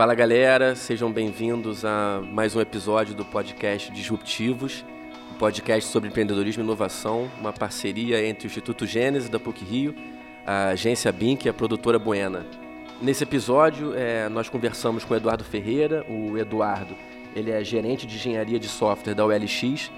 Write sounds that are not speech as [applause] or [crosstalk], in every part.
Fala galera, sejam bem-vindos a mais um episódio do podcast Disruptivos, um podcast sobre empreendedorismo e inovação, uma parceria entre o Instituto Gênesis da PUC Rio, a agência Bink e a produtora Buena. Nesse episódio, é, nós conversamos com o Eduardo Ferreira. O Eduardo, ele é gerente de engenharia de software da OLX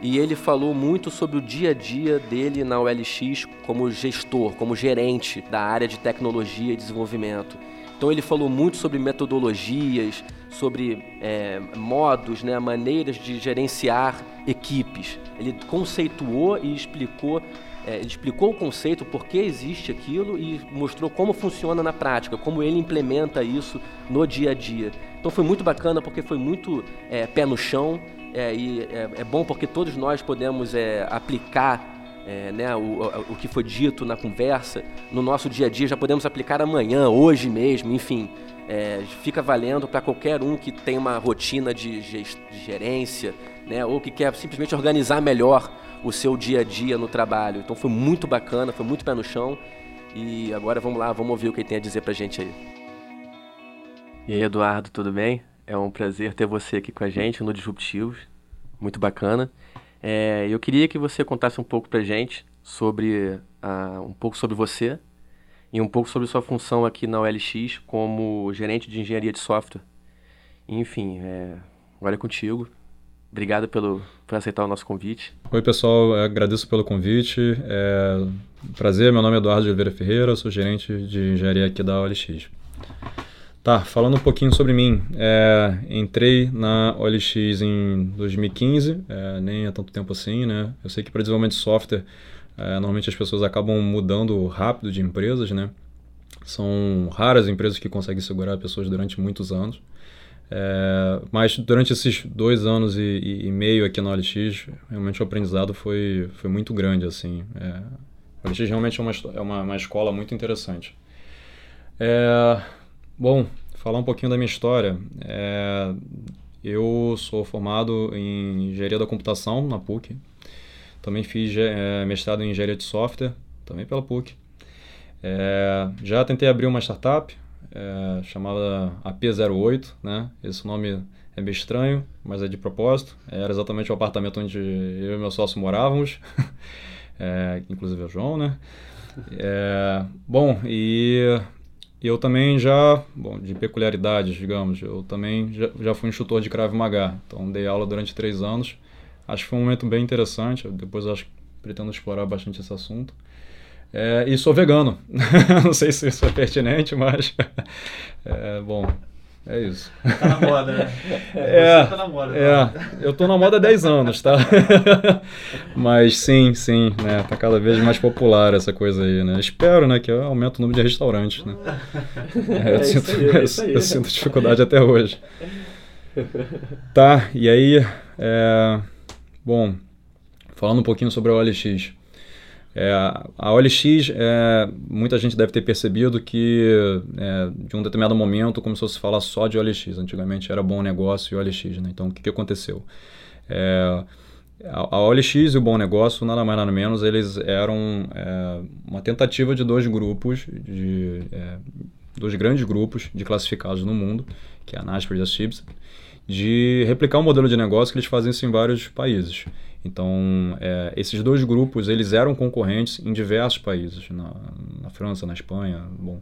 e ele falou muito sobre o dia a dia dele na OLX como gestor, como gerente da área de tecnologia e desenvolvimento. Então ele falou muito sobre metodologias, sobre é, modos, né, maneiras de gerenciar equipes. Ele conceituou e explicou, é, ele explicou o conceito, por que existe aquilo e mostrou como funciona na prática, como ele implementa isso no dia a dia. Então foi muito bacana porque foi muito é, pé no chão é, e é, é, bom porque todos nós podemos é, aplicar é, né, o, o, que foi dito na conversa no nosso dia a dia, já podemos aplicar amanhã, hoje mesmo, enfim. É, fica valendo para qualquer um que tem uma rotina de, de gerência, né, ou que quer simplesmente organizar melhor o seu dia a dia no trabalho. Então foi muito bacana, foi muito pé no chão. E agora vamos lá, vamos ouvir o que ele tem a dizer para a gente aí. E aí, Eduardo, tudo bem? É um prazer ter você aqui com a gente no Disruptivos. Muito bacana. É, eu queria que você contasse um pouco pra gente sobre uh, um pouco sobre você e um pouco sobre sua função aqui na OLX como gerente de engenharia de software. Enfim, é, agora é contigo. Obrigado pelo, por aceitar o nosso convite. Oi, pessoal. agradeço pelo convite. É prazer, meu nome é Eduardo Oliveira Ferreira, sou gerente de engenharia aqui da OLX. Tá, falando um pouquinho sobre mim. É, entrei na OLX em 2015, é, nem há tanto tempo assim, né? Eu sei que para desenvolvimento de software, é, normalmente as pessoas acabam mudando rápido de empresas, né? São raras empresas que conseguem segurar pessoas durante muitos anos. É, mas durante esses dois anos e, e, e, meio aqui na OLX, realmente o aprendizado foi, foi muito grande, assim. É, a OLX realmente é uma, é uma, uma escola muito interessante. É, Bom, falar um pouquinho da minha história. É, eu sou formado em engenharia da computação na PUC. Também fiz é, mestrado em engenharia de software, também pela PUC. É, já tentei abrir uma startup é, chamada AP08, né? Esse nome é meio estranho, mas é de propósito. Era exatamente o apartamento onde eu e meu sócio morávamos, [laughs] é, inclusive o João, né? É, bom, e e eu também já, bom, de peculiaridades, digamos, eu também já, já fui instrutor de Krav Maga. Então, dei aula durante três anos. Acho que foi um momento bem interessante. Depois, acho que pretendo explorar bastante esse assunto. É, e sou vegano. [laughs] Não sei se isso é pertinente, mas. [laughs] É, bom, é isso. Tá na moda, né? [laughs] É, tá na moda, é, tá? eu tô na moda há 10 anos, tá? [laughs] Mas sim, sim, né? Tá cada vez mais popular essa coisa aí, né? Espero, né, que aumente o número de restaurantes, né? [laughs] É, eu, é sinto, aí, é eu, eu sinto dificuldade até hoje. Tá, e aí, é, bom, falando um pouquinho sobre a OLX. É, a OLX, é, muita gente deve ter percebido que é, de um determinado momento começou a se falar só de OLX. Antigamente era bom negócio e OLX. Né? Então o que, que aconteceu? É, a, a OLX e o bom negócio, nada mais nada menos, eles eram é, uma tentativa de dois grupos, de é, dois grandes grupos de classificados no mundo, que é a Naspers e a Chips, de replicar um modelo de negócio que eles fazem em vários países. Então, é, esses dois grupos, eles eram concorrentes em diversos países, na, na França, na Espanha, bom.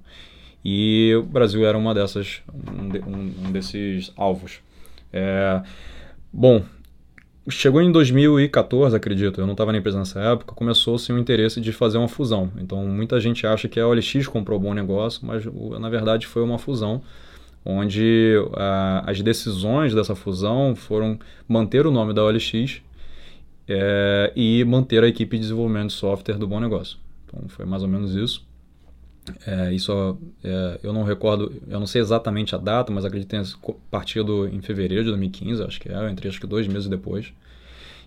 E o Brasil era uma dessas, um, de, um, um desses alvos. É, bom, chegou em 2014, acredito, eu não estava na empresa nessa época, começou-se o interesse de fazer uma fusão. Então, muita gente acha que a OLX comprou um bom negócio, mas na verdade foi uma fusão onde as decisões dessa fusão foram manter o nome da OLX é, e manter a equipe de desenvolvimento de software do Bom Negócio. Então foi mais ou menos isso. É, isso é, eu não recordo, eu não sei exatamente a data, mas acredito que tenha partido em fevereiro de 2015, acho que é, eu entrei acho que dois meses depois.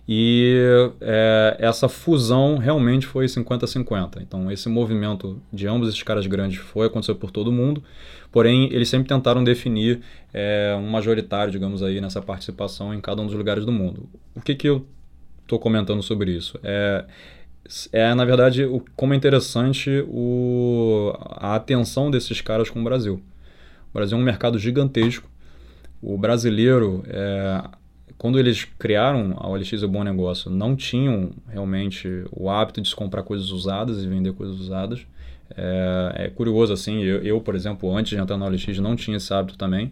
E é, essa fusão realmente foi 50-50. Então, esse movimento de ambos esses caras grandes foi acontecer por todo mundo, porém, eles sempre tentaram definir é, um majoritário, digamos aí, nessa participação em cada um dos lugares do mundo. O que, que eu estou comentando sobre isso. É, é na verdade, o, como é interessante o, a atenção desses caras com o Brasil. O Brasil é um mercado gigantesco. O brasileiro, é, quando eles criaram a OLX e o Bom Negócio, não tinham realmente o hábito de se comprar coisas usadas e vender coisas usadas. É, é curioso assim, eu, eu, por exemplo, antes de entrar na OLX não tinha esse hábito também.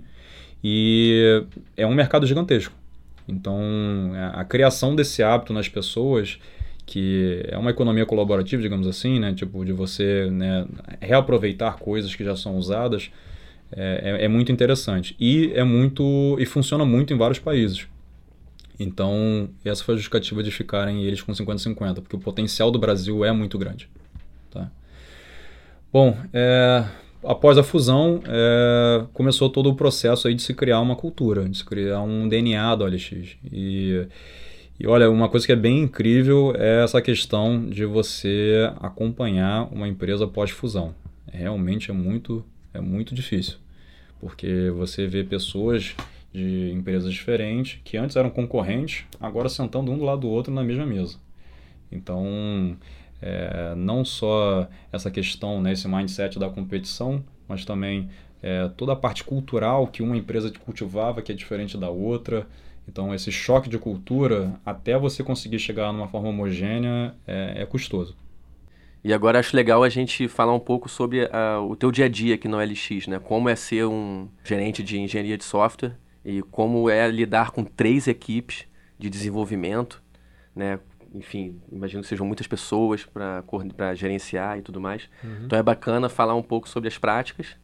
E é um mercado gigantesco. Então, a, a criação desse hábito nas pessoas que é uma economia colaborativa, digamos assim, né? Tipo, de você né, reaproveitar coisas que já são usadas, é, é, é, muito interessante. E é muito. e funciona muito em vários países. Então, essa foi a justificativa de ficarem eles com 50-50, porque o potencial do Brasil é muito grande. Tá? Bom, é, após a fusão, é, começou todo o processo aí de se criar uma cultura, de se criar um DNA do OLX. E e olha, uma coisa que é bem incrível é essa questão de você acompanhar uma empresa pós-fusão. Realmente é muito, é muito difícil, porque você vê pessoas de empresas diferentes que antes eram concorrentes, agora sentando um do lado do outro na mesma mesa. Então, é, não só essa questão, né, esse mindset da competição, mas também é, toda a parte cultural que uma empresa cultivava que é diferente da outra. Então, esse choque de cultura, até você conseguir chegar numa forma homogênea, é, é custoso. E agora acho legal a gente falar um pouco sobre uh, o teu dia a dia aqui no LX, né? Como é ser um gerente de engenharia de software e como é lidar com três equipes de desenvolvimento, né? Enfim, imagino que sejam muitas pessoas para gerenciar e tudo mais. Uhum. Então é bacana falar um pouco sobre as práticas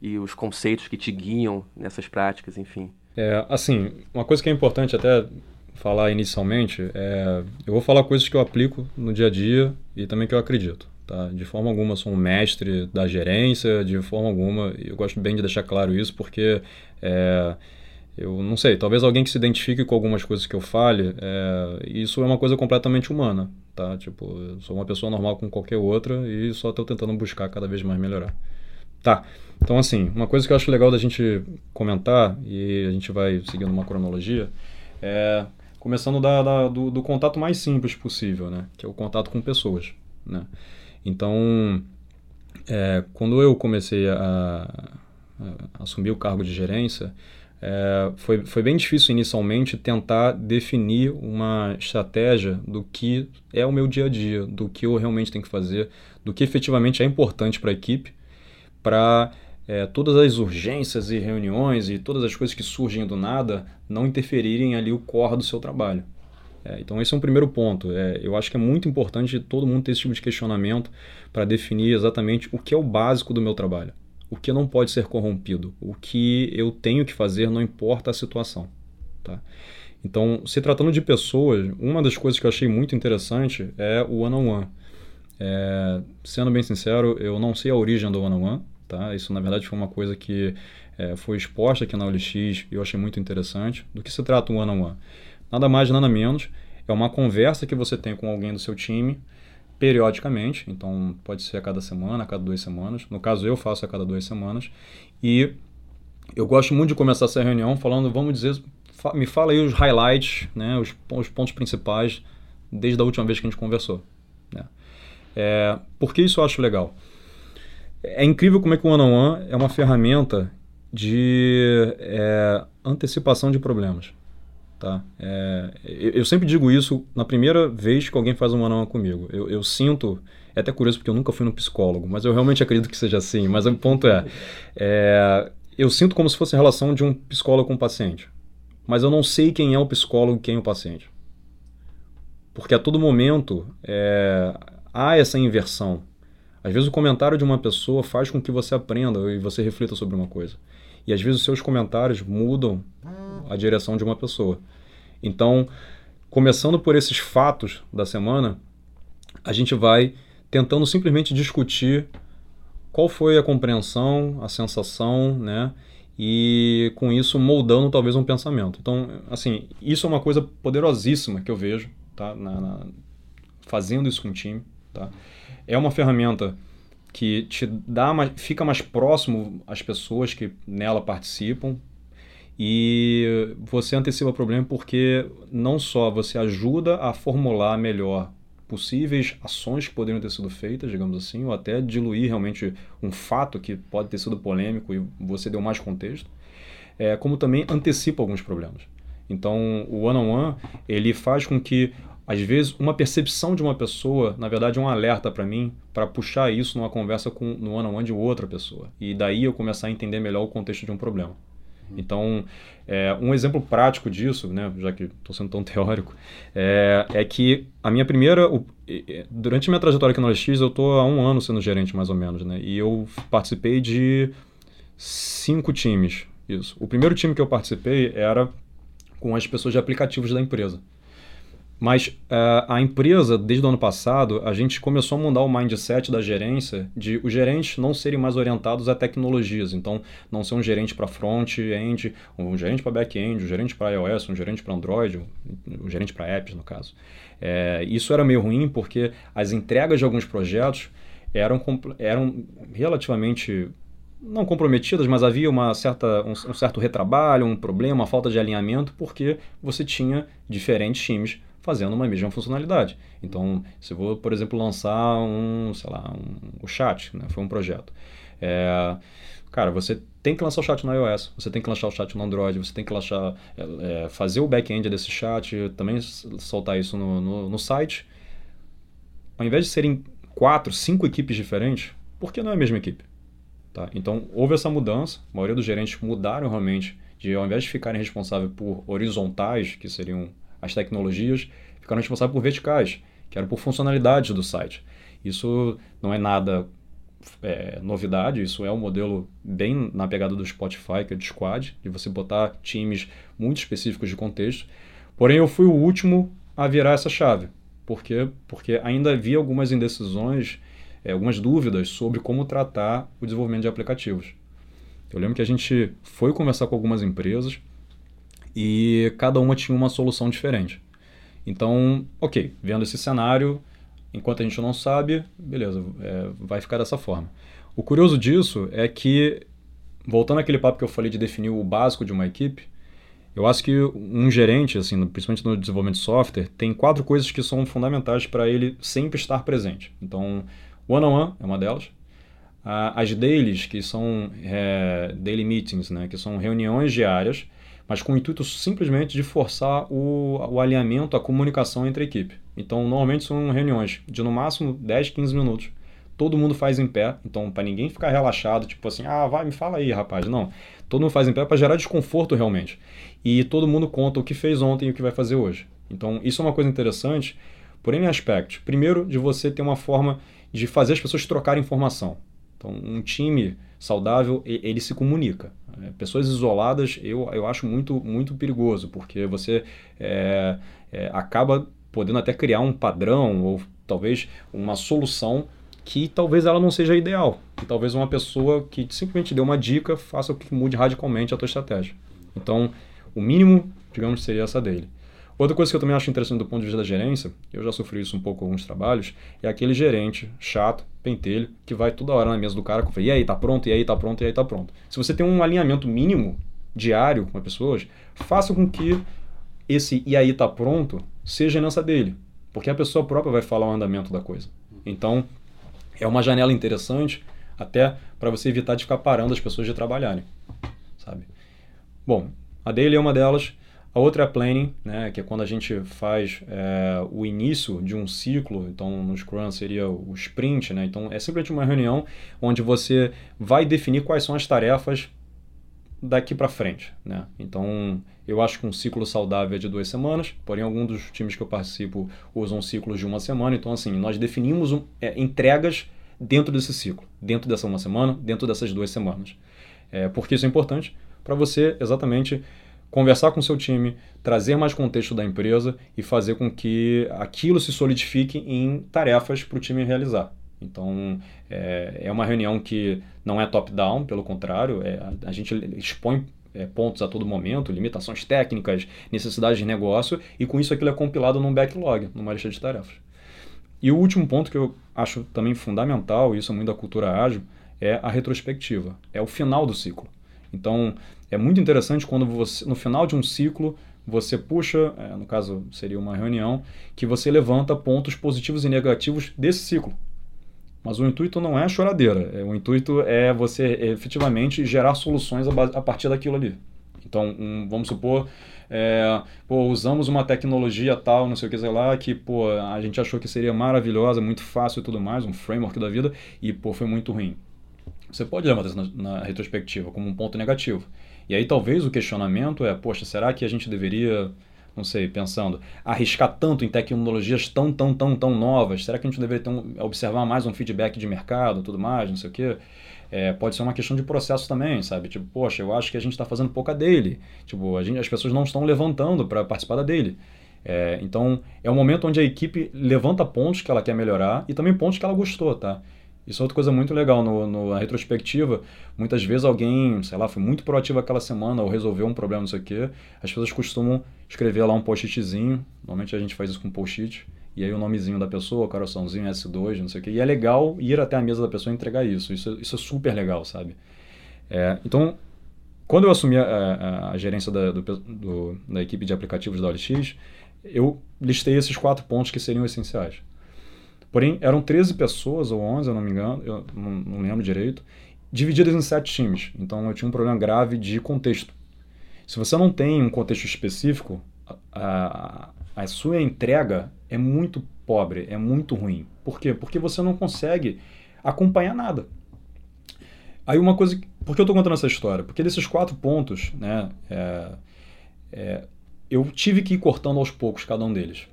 e os conceitos que te guiam nessas práticas, enfim. É, assim, uma coisa que é importante até falar inicialmente é, eu vou falar coisas que eu aplico no dia a dia e também que eu acredito. Tá? De forma alguma sou um mestre da gerência, de forma alguma, eu gosto bem de deixar claro isso porque é, eu não sei, talvez alguém que se identifique com algumas coisas que eu fale, é, isso é uma coisa completamente humana, tá? Tipo, eu sou uma pessoa normal como qualquer outra e só estou tentando buscar cada vez mais melhorar. Tá. Então, assim, uma coisa que eu acho legal da gente comentar, e a gente vai seguindo uma cronologia, é começando da, da do, do, contato mais simples possível, né? Que é o contato com pessoas, né? Então, é, quando eu comecei a, a, assumir o cargo de gerência, é, foi, foi bem difícil inicialmente tentar definir uma estratégia do que é o meu dia a dia, do que eu realmente tenho que fazer, do que efetivamente é importante para a equipe para é, todas as urgências e reuniões e todas as coisas que surgem do nada não interferirem ali o core do seu trabalho. É, então esse é um primeiro ponto. É, eu acho que é muito importante todo mundo ter esse tipo de questionamento para definir exatamente o que é o básico do meu trabalho, o que não pode ser corrompido, o que eu tenho que fazer não importa a situação. Tá? Então, se tratando de pessoas, uma das coisas que eu achei muito interessante é o one-on-one. -on -one. É, sendo bem sincero, eu não sei a origem do one-on-one. -on -one, Tá? Isso, na verdade, foi uma coisa que é, foi exposta aqui na OLX e eu achei muito interessante. Do que se trata um one-on-one? -on -one? Nada mais, nada menos. É uma conversa que você tem com alguém do seu time periodicamente. Então, pode ser a cada semana, a cada duas semanas. No caso, eu faço a cada duas semanas. E eu gosto muito de começar essa reunião falando, vamos dizer, me fala aí os highlights, né, os, os pontos principais desde a última vez que a gente conversou. Né? É, por que isso eu acho legal? É incrível como é que o one-on-one é uma ferramenta de é, antecipação de problemas. Tá? É, eu, sempre digo isso na primeira vez que alguém faz um one-on-one comigo. Eu, eu, sinto, é até curioso porque eu nunca fui no psicólogo, mas eu realmente acredito que seja assim. Mas o ponto é, é eu sinto como se fosse a relação de um psicólogo com um paciente. Mas eu não sei quem é o psicólogo e quem é o paciente. Porque a todo momento é, há essa inversão. Às vezes o comentário de uma pessoa faz com que você aprenda e você reflita sobre uma coisa. E às vezes os seus comentários mudam a direção de uma pessoa. Então, começando por esses fatos da semana, a gente vai tentando simplesmente discutir qual foi a compreensão, a sensação, né? E com isso moldando talvez um pensamento. Então, assim, isso é uma coisa poderosíssima que eu vejo, tá? Na, na, fazendo isso com o time, tá? é uma ferramenta que te dá mais, fica mais próximo às pessoas que nela participam e você antecipa o problema porque não só você ajuda a formular melhor possíveis ações que poderiam ter sido feitas, digamos assim, ou até diluir realmente um fato que pode ter sido polêmico e você deu mais contexto, é, como também antecipa alguns problemas. Então, o one-on-one, -on -one, ele faz com que, às vezes, uma percepção de uma pessoa, na verdade, é um alerta para mim, para puxar isso numa conversa com, no one-on-one -on -one de outra pessoa. E daí eu começar a entender melhor o contexto de um problema. Então, é, um exemplo prático disso, né, já que estou sendo tão [laughs] teórico, é, é, que a minha primeira. O, durante a minha trajetória aqui no LX, eu estou há um ano sendo gerente, mais ou menos, né? E eu participei de cinco times. Isso. O primeiro time que eu participei era com as pessoas de aplicativos da empresa. Mas uh, a empresa, desde o ano passado, a gente começou a mudar o mindset da gerência de os gerentes não serem mais orientados a tecnologias. Então, não ser um gerente para front-end, um gerente para back-end, um gerente para iOS, um gerente para Android, um gerente para apps, no caso. É, isso era meio ruim porque as entregas de alguns projetos eram, eram relativamente não comprometidas, mas havia uma certa, um, um certo retrabalho, um problema, uma falta de alinhamento, porque você tinha diferentes times fazendo uma mesma funcionalidade. Então, se eu vou, por exemplo, lançar um, sei lá, um, o chat, né? foi um projeto. É, cara, você tem que lançar o chat no iOS, você tem que lançar o chat no Android, você tem que lançar, é, é fazer o back-end desse chat, também soltar isso no, no, no, site. Ao invés de serem quatro, cinco equipes diferentes, por que não é a mesma equipe? Tá? Então, houve essa mudança, a maioria dos gerentes mudaram realmente, de ao invés de ficarem responsáveis por horizontais, que seriam as tecnologias, ficaram responsáveis por verticais, que eram por funcionalidades do site. Isso não é nada é, novidade, isso é um modelo bem na pegada do Spotify, que é de squad, de você botar times muito específicos de contexto. Porém, eu fui o último a virar essa chave. Por quê? Porque ainda havia algumas indecisões, é, algumas dúvidas sobre como tratar o desenvolvimento de aplicativos. Eu lembro que a gente foi conversar com algumas empresas e cada uma tinha uma solução diferente. Então, ok, vendo esse cenário, enquanto a gente não sabe, beleza, é, vai ficar dessa forma. O curioso disso é que, voltando àquele papo que eu falei de definir o básico de uma equipe, eu acho que um gerente, assim, principalmente no desenvolvimento de software, tem quatro coisas que são fundamentais para ele sempre estar presente. Então, one-on-one -on -one é uma delas. As dailies, que são é, daily meetings, né, que são reuniões diárias, mas com o intuito simplesmente de forçar o, o alinhamento, a comunicação entre a equipe. Então, normalmente são reuniões de no máximo 10, 15 minutos. Todo mundo faz em pé, então para ninguém ficar relaxado, tipo assim, ah, vai, me fala aí, rapaz. Não. Todo mundo faz em pé para gerar desconforto realmente. E todo mundo conta o que fez ontem e o que vai fazer hoje. Então, isso é uma coisa interessante por N aspectos. Primeiro, de você ter uma forma de fazer as pessoas trocarem informação. Então, um time saudável, ele se comunica. É, pessoas isoladas, eu, eu acho muito, muito perigoso, porque você é, é, acaba podendo até criar um padrão ou talvez uma solução que talvez ela não seja ideal. Que talvez uma pessoa que simplesmente deu uma dica faça que mude radicalmente a tua estratégia. Então, o mínimo, digamos, seria essa dele. Outra coisa que eu também acho interessante do ponto de vista da gerência, eu já sofri isso um pouco com alguns trabalhos, é aquele gerente chato, pentelho, que vai toda hora na mesa do cara e aí, tá pronto, e aí, tá pronto, e aí, tá pronto. Se você tem um alinhamento mínimo diário com as pessoas, faça com que esse e aí, tá pronto seja herança dele, porque a pessoa própria vai falar o andamento da coisa. Então, é uma janela interessante até para você evitar de ficar parando as pessoas de trabalharem, sabe? Bom, a dele é uma delas. A outra é planning, né, que é quando a gente faz é, o início de um ciclo, então no Scrum seria o sprint, né, então é simplesmente uma reunião onde você vai definir quais são as tarefas daqui para frente. Né? Então eu acho que um ciclo saudável é de duas semanas, porém alguns dos times que eu participo usam ciclos de uma semana, então assim, nós definimos um, é, entregas dentro desse ciclo, dentro dessa uma semana, dentro dessas duas semanas. É, porque isso é importante para você exatamente conversar com seu time, trazer mais contexto da empresa e fazer com que aquilo se solidifique em tarefas para o time realizar. Então, é, é uma reunião que não é top-down, pelo contrário, é, a, gente expõe é, pontos a todo momento, limitações técnicas, necessidades de negócio, e com isso aquilo é compilado num backlog, numa lista de tarefas. E o último ponto que eu acho também fundamental, e isso é muito da cultura ágil, é a retrospectiva, é o final do ciclo. Então, é muito interessante quando você, no final de um ciclo, você puxa, é, no caso seria uma reunião, que você levanta pontos positivos e negativos desse ciclo. Mas o intuito não é choradeira, é, o intuito é você efetivamente gerar soluções a, a partir daquilo ali. Então, um, vamos supor, é, pô, usamos uma tecnologia tal, não sei o que, sei lá, que pô, a gente achou que seria maravilhosa, muito fácil e tudo mais, um framework da vida, e pô, foi muito ruim. Você pode levantar isso na, na retrospectiva como um ponto negativo. E aí talvez o questionamento é, poxa, será que a gente deveria não sei, pensando, arriscar tanto em tecnologias tão, tão, tão, tão novas? Será que a gente deveria um, observar mais um feedback de mercado, tudo mais, não sei o quê? É, pode ser uma questão de processo também, sabe? Tipo, poxa, eu acho que a gente está fazendo pouca dele. Tipo, gente, as pessoas não estão levantando para participar da dele. É, então, é um momento onde a equipe levanta pontos que ela quer melhorar e também pontos que ela gostou, tá? Isso é outra coisa muito legal no, no, na retrospectiva. Muitas vezes alguém, sei lá, foi muito proativo aquela semana ou resolveu um problema, não sei o quê. As pessoas costumam escrever lá um post-itzinho. Normalmente a gente faz isso com post-it. E aí o nomezinho da pessoa, coraçãozinho S2, não sei o quê. E é legal ir até a mesa da pessoa e entregar isso. Isso, isso é super legal, sabe? É, então, quando eu assumi a, a, a gerência da, do, do, da equipe de aplicativos da OLX, eu listei esses quatro pontos que seriam essenciais. Porém, eram 13 pessoas, ou 11, eu não me engano, eu não, não lembro direito, divididas em sete times. Então, eu tinha um problema grave de contexto. Se você não tem um contexto específico, a, a sua entrega é muito pobre, é muito ruim. Por quê? Porque você não consegue acompanhar nada. Aí uma coisa... Por que eu estou contando essa história? Porque desses quatro pontos, né, é, é, eu tive que ir cortando aos poucos cada um deles.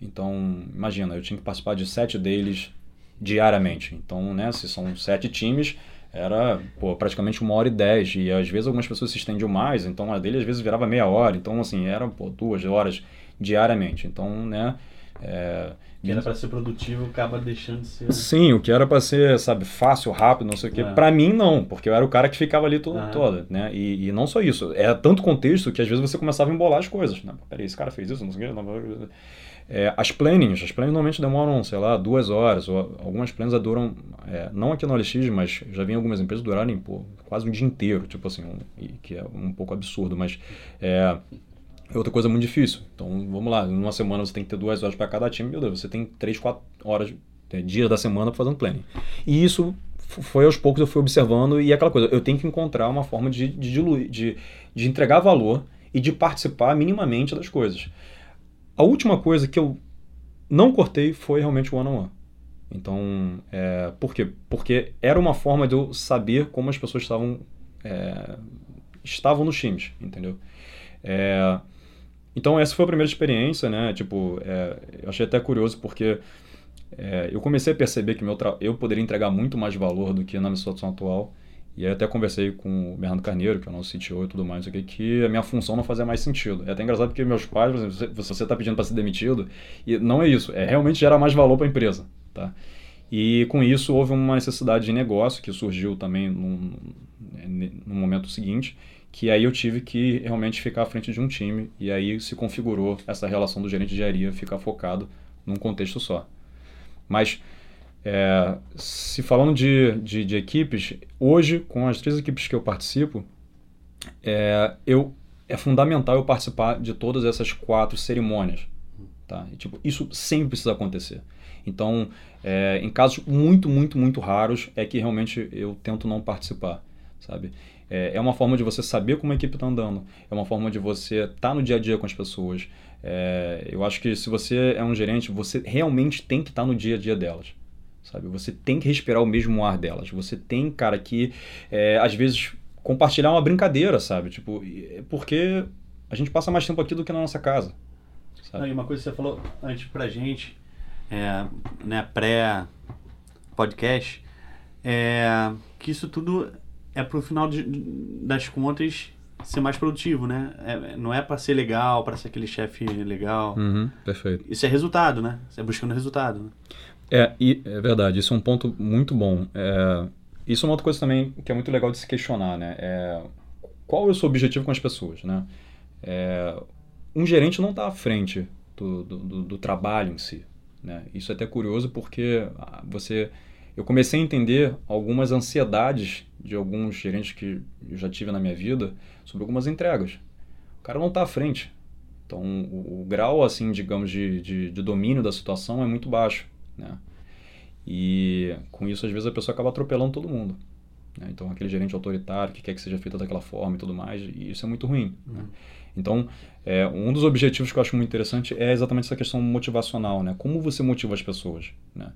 Então, imagina, eu tinha que participar de sete deles diariamente. Então, né, se são sete times, era pô, praticamente uma hora e dez. E às vezes algumas pessoas se estendiam mais, então a dele às vezes virava meia hora. Então, assim, era pô, duas horas diariamente. Então, né. É, que era para ser produtivo acaba deixando de ser. Sim, o que era para ser, sabe, fácil, rápido, não sei o quê. É. Para mim, não, porque eu era o cara que ficava ali todo, ah. toda, né? E, e, não só isso, era tanto contexto que às vezes você começava a embolar as coisas. Né? Peraí, esse cara fez isso, não sei o quê. Não... É, as plannings, as plannings normalmente demoram, sei lá, duas horas, ou algumas plannings duram, é, não aqui no LX, mas já vi algumas empresas durarem pô, quase um dia inteiro, tipo assim, um, que é um pouco absurdo, mas é, é outra coisa muito difícil. Então, vamos lá, numa semana você tem que ter duas horas para cada time, meu Deus, você tem três, quatro horas, é, dias da semana fazendo planning. E isso foi aos poucos eu fui observando e é aquela coisa, eu tenho que encontrar uma forma de, de diluir, de, de entregar valor e de participar minimamente das coisas. A última coisa que eu não cortei foi realmente o one-on-one. Então, é, por quê? Porque era uma forma de eu saber como as pessoas estavam, é, estavam nos times, entendeu? É, então, essa foi a primeira experiência, né? Tipo, é, eu achei até curioso porque é, eu comecei a perceber que meu eu poderia entregar muito mais valor do que na minha situação atual. E aí até conversei com o Bernardo Carneiro, que é o nosso CTO e tudo mais, aqui, que a minha função não fazia mais sentido. É até engraçado porque meus pais, você, você está pedindo para ser demitido, e não é isso, é realmente gerar mais valor para a empresa, tá? E com isso houve uma necessidade de negócio que surgiu também num, no momento seguinte, que aí eu tive que realmente ficar à frente de um time, e aí se configurou essa relação do gerente de engenharia ficar focado num contexto só. Mas é, se falando de, de, de, equipes, hoje, com as três equipes que eu participo, é, eu, é fundamental eu participar de todas essas quatro cerimônias. Tá? E, tipo, isso sempre precisa acontecer. Então, é, em casos muito, muito, muito raros, é que realmente eu tento não participar, sabe? É, é uma forma de você saber como a equipe está andando, é uma forma de você estar tá no dia a dia com as pessoas. É, eu acho que se você é um gerente, você realmente tem que estar tá no dia a dia delas sabe? Você tem que respirar o mesmo ar delas. Você tem, cara, que é, às vezes compartilhar uma brincadeira, sabe? Tipo, porque a gente passa mais tempo aqui do que na nossa casa. Sabe? Não, e uma coisa que você falou antes pra gente, é, né, pré-podcast, é que isso tudo é pro final de, das contas ser mais produtivo, né? É, não é para ser legal, para ser aquele chefe legal. Uhum, perfeito. Isso é resultado, né? Você é buscando resultado. Né? É, e, é verdade, isso é um ponto muito bom. É, isso é uma outra coisa também que é muito legal de se questionar, né? É, qual é o seu objetivo com as pessoas, né? É, um gerente não está à frente do, do, do, trabalho em si, né? Isso é até curioso porque ah, você... Eu comecei a entender algumas ansiedades de alguns gerentes que eu já tive na minha vida sobre algumas entregas. O cara não está à frente. Então, o, o grau, assim, digamos, de, de, de, domínio da situação é muito baixo, né? E com isso, às vezes, a pessoa acaba atropelando todo mundo. Né? Então, aquele gerente autoritário que quer que seja feito daquela forma e tudo mais, e isso é muito ruim. Né? Uhum. Né? Então, é, um dos objetivos que eu acho muito interessante é exatamente essa questão motivacional, né? Como você motiva as pessoas, né?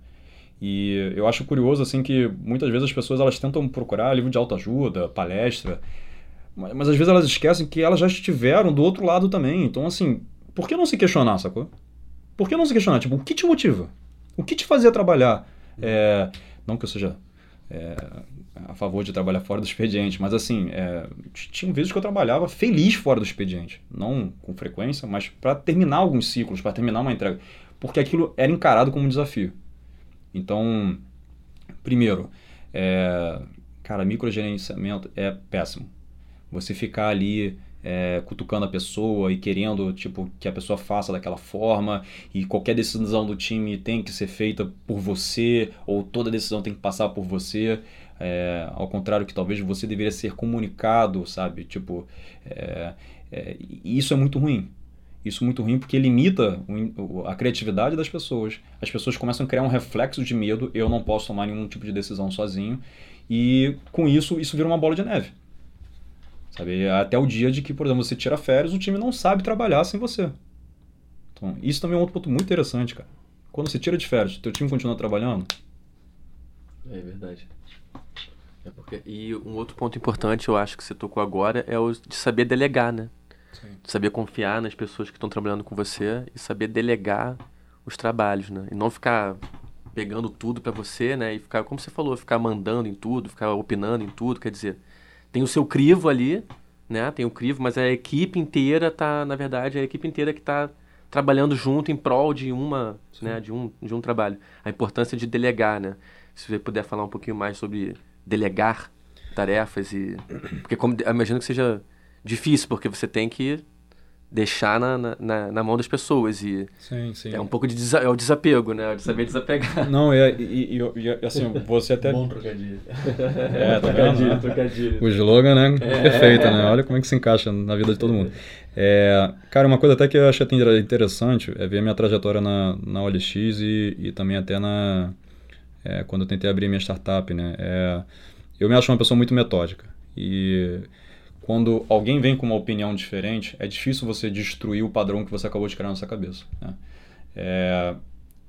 E eu acho curioso, assim, que muitas vezes as pessoas elas tentam procurar livro de autoajuda, palestra, mas, mas às vezes elas esquecem que elas já estiveram do outro lado também. Então, assim, por que não se questionar, sacou? Por que não se questionar? Tipo, o que te motiva? O que te fazia trabalhar? É, não que eu seja é, a favor de trabalhar fora do expediente, mas assim, é, tinha vezes que eu trabalhava feliz fora do expediente, não com frequência, mas para terminar alguns ciclos, para terminar uma entrega, porque aquilo era encarado como um desafio. Então, primeiro, é, cara, microgerenciamento é péssimo. Você ficar ali é, cutucando a pessoa e querendo tipo que a pessoa faça daquela forma. E qualquer decisão do time tem que ser feita por você ou toda decisão tem que passar por você. É, ao contrário que talvez você deveria ser comunicado sabe? Tipo é, é isso é muito ruim. Isso é muito ruim porque limita a criatividade das pessoas. As pessoas começam a criar um reflexo de medo. Eu não posso tomar nenhum tipo de decisão sozinho. E com isso isso vira uma bola de neve Sabe? Até o dia de que, por exemplo, você tira férias, o time não sabe trabalhar sem você. Então, isso também é um outro ponto muito interessante, cara. Quando você tira de férias, teu time continua trabalhando? É verdade. É porque... E um outro ponto importante, eu acho que você tocou agora, é o de saber delegar, né? Sim. De saber confiar nas pessoas que estão trabalhando com você e saber delegar os trabalhos, né? E não ficar pegando tudo para você, né? E ficar, como você falou, ficar mandando em tudo, ficar opinando em tudo, quer dizer, tem o seu crivo ali, né? Tem o crivo, mas a equipe inteira tá, na verdade, a equipe inteira que está trabalhando junto em prol de uma, né, de um, de um trabalho. A importância de delegar, né? Se você puder falar um pouquinho mais sobre delegar tarefas e porque como imagino que seja difícil porque você tem que deixar na, na, na, mão das pessoas e sim, sim. é um pouco de desa, é o desapego, né? De saber desapegar. Não, e, e, e, e assim, você [laughs] até... Bom trocadilho. [laughs] É, tá trocadilho, trocadilho. O slogan, né? É. Perfeito, né? Olha como é que se encaixa na vida de todo mundo. É, cara, uma coisa até que eu acho interessante é ver a minha trajetória na, na OLX e, e também até na... É, quando eu tentei abrir minha startup, né? É, eu me acho uma pessoa muito metódica e quando alguém vem com uma opinião diferente, é difícil você destruir o padrão que você acabou de criar na sua cabeça. Né? É,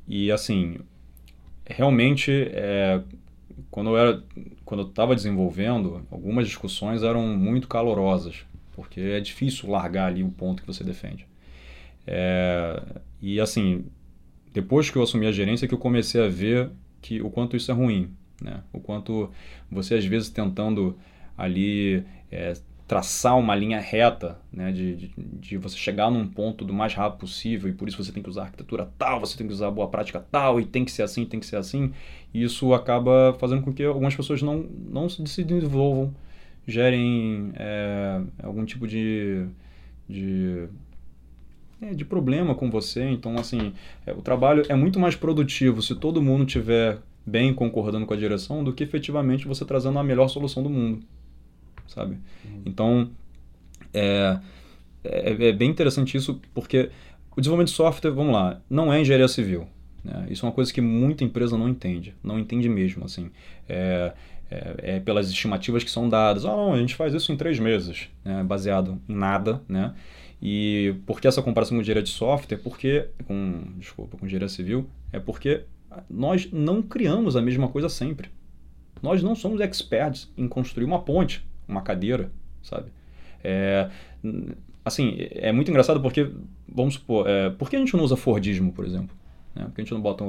e assim, realmente, é, quando eu era, quando eu estava desenvolvendo, algumas discussões eram muito calorosas, porque é difícil largar ali o ponto que você defende. É, e assim, depois que eu assumi a gerência, que eu comecei a ver que o quanto isso é ruim, né? O quanto você às vezes tentando ali é, traçar uma linha reta, né, de, de, de, você chegar num ponto do mais rápido possível e por isso você tem que usar arquitetura tal, você tem que usar boa prática tal e tem que ser assim, tem que ser assim. E isso acaba fazendo com que algumas pessoas não, não se desenvolvam, gerem é, algum tipo de, de, é, de problema com você. Então, assim, é, o trabalho é muito mais produtivo se todo mundo tiver bem concordando com a direção do que efetivamente você trazendo a melhor solução do mundo sabe? Uhum. Então, é, é, é, bem interessante isso, porque o desenvolvimento de software, vamos lá, não é engenharia civil. Né? Isso é uma coisa que muita empresa não entende, não entende mesmo, assim. É, é, é pelas estimativas que são dadas. Ah, não, a gente faz isso em três meses, né? baseado em nada, né? E por que essa comparação com engenharia de software? Porque, com, desculpa, com engenharia civil, é porque nós não criamos a mesma coisa sempre. Nós não somos experts em construir uma ponte uma cadeira, sabe? É, assim, é muito engraçado porque, vamos supor, é, por que a gente não usa Fordismo, por exemplo? É, por que a gente não bota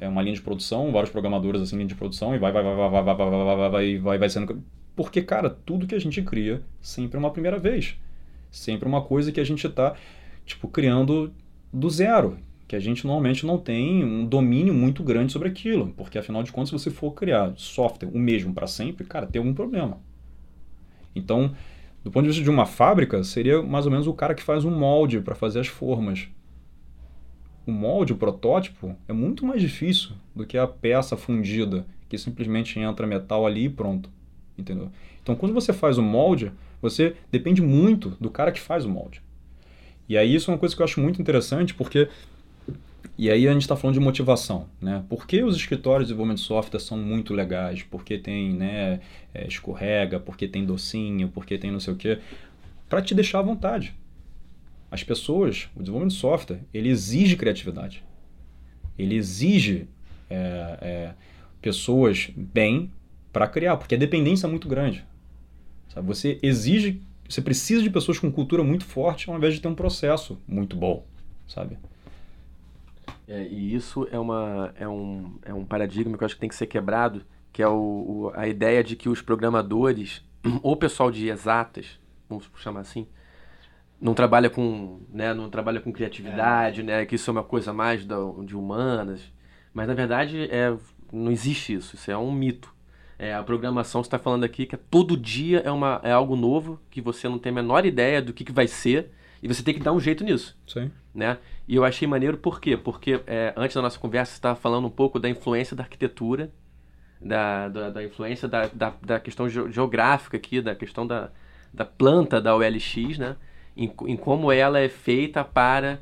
é, uma linha de produção, vários programadores assim, linha de produção, e vai, vai, vai, vai, vai, vai, vai, vai, vai, vai, vai, vai sendo... Porque, cara, tudo que a gente cria sempre é uma primeira vez. Sempre uma coisa que a gente está, tipo, criando do zero. Que a gente normalmente não tem um domínio muito grande sobre aquilo. Porque, afinal de contas, se você for criar software o mesmo para sempre, cara, tem algum problema. Então, do ponto de vista de uma fábrica, seria mais ou menos o cara que faz um molde para fazer as formas. O molde, o protótipo, é muito mais difícil do que a peça fundida, que simplesmente entra metal ali e pronto. Entendeu? Então, quando você faz o molde, você depende muito do cara que faz o molde. E aí isso é uma coisa que eu acho muito interessante, porque e aí a gente está falando de motivação, né? Por que os escritórios de desenvolvimento de software são muito legais? Porque tem, né, é, escorrega, porque tem docinho, porque tem não sei o quê. Para te deixar à vontade. As pessoas, o desenvolvimento de software, ele exige criatividade. Ele exige é, é, pessoas bem para criar, porque a dependência é muito grande. Sabe? Você exige, você precisa de pessoas com cultura muito forte ao invés de ter um processo muito bom, sabe? É, e isso é, uma, é, um, é um paradigma que eu acho que tem que ser quebrado, que é o, o, a ideia de que os programadores, [clears throat] ou o pessoal de exatas, vamos chamar assim, não trabalha com, né, não trabalha com criatividade, é. né, que isso é uma coisa mais da, de humanas, mas na verdade é, não existe isso, isso é um mito. É, a programação, está falando aqui que é todo dia é, uma, é algo novo, que você não tem a menor ideia do que, que vai ser, e você tem que dar um jeito nisso. Sim. Né? E eu achei maneiro por quê? Porque é, antes da nossa conversa você estava falando um pouco da influência da arquitetura, da, da, da influência da, da, da, questão geográfica aqui, da questão da, da planta da OLX, né? Em, em como ela é feita para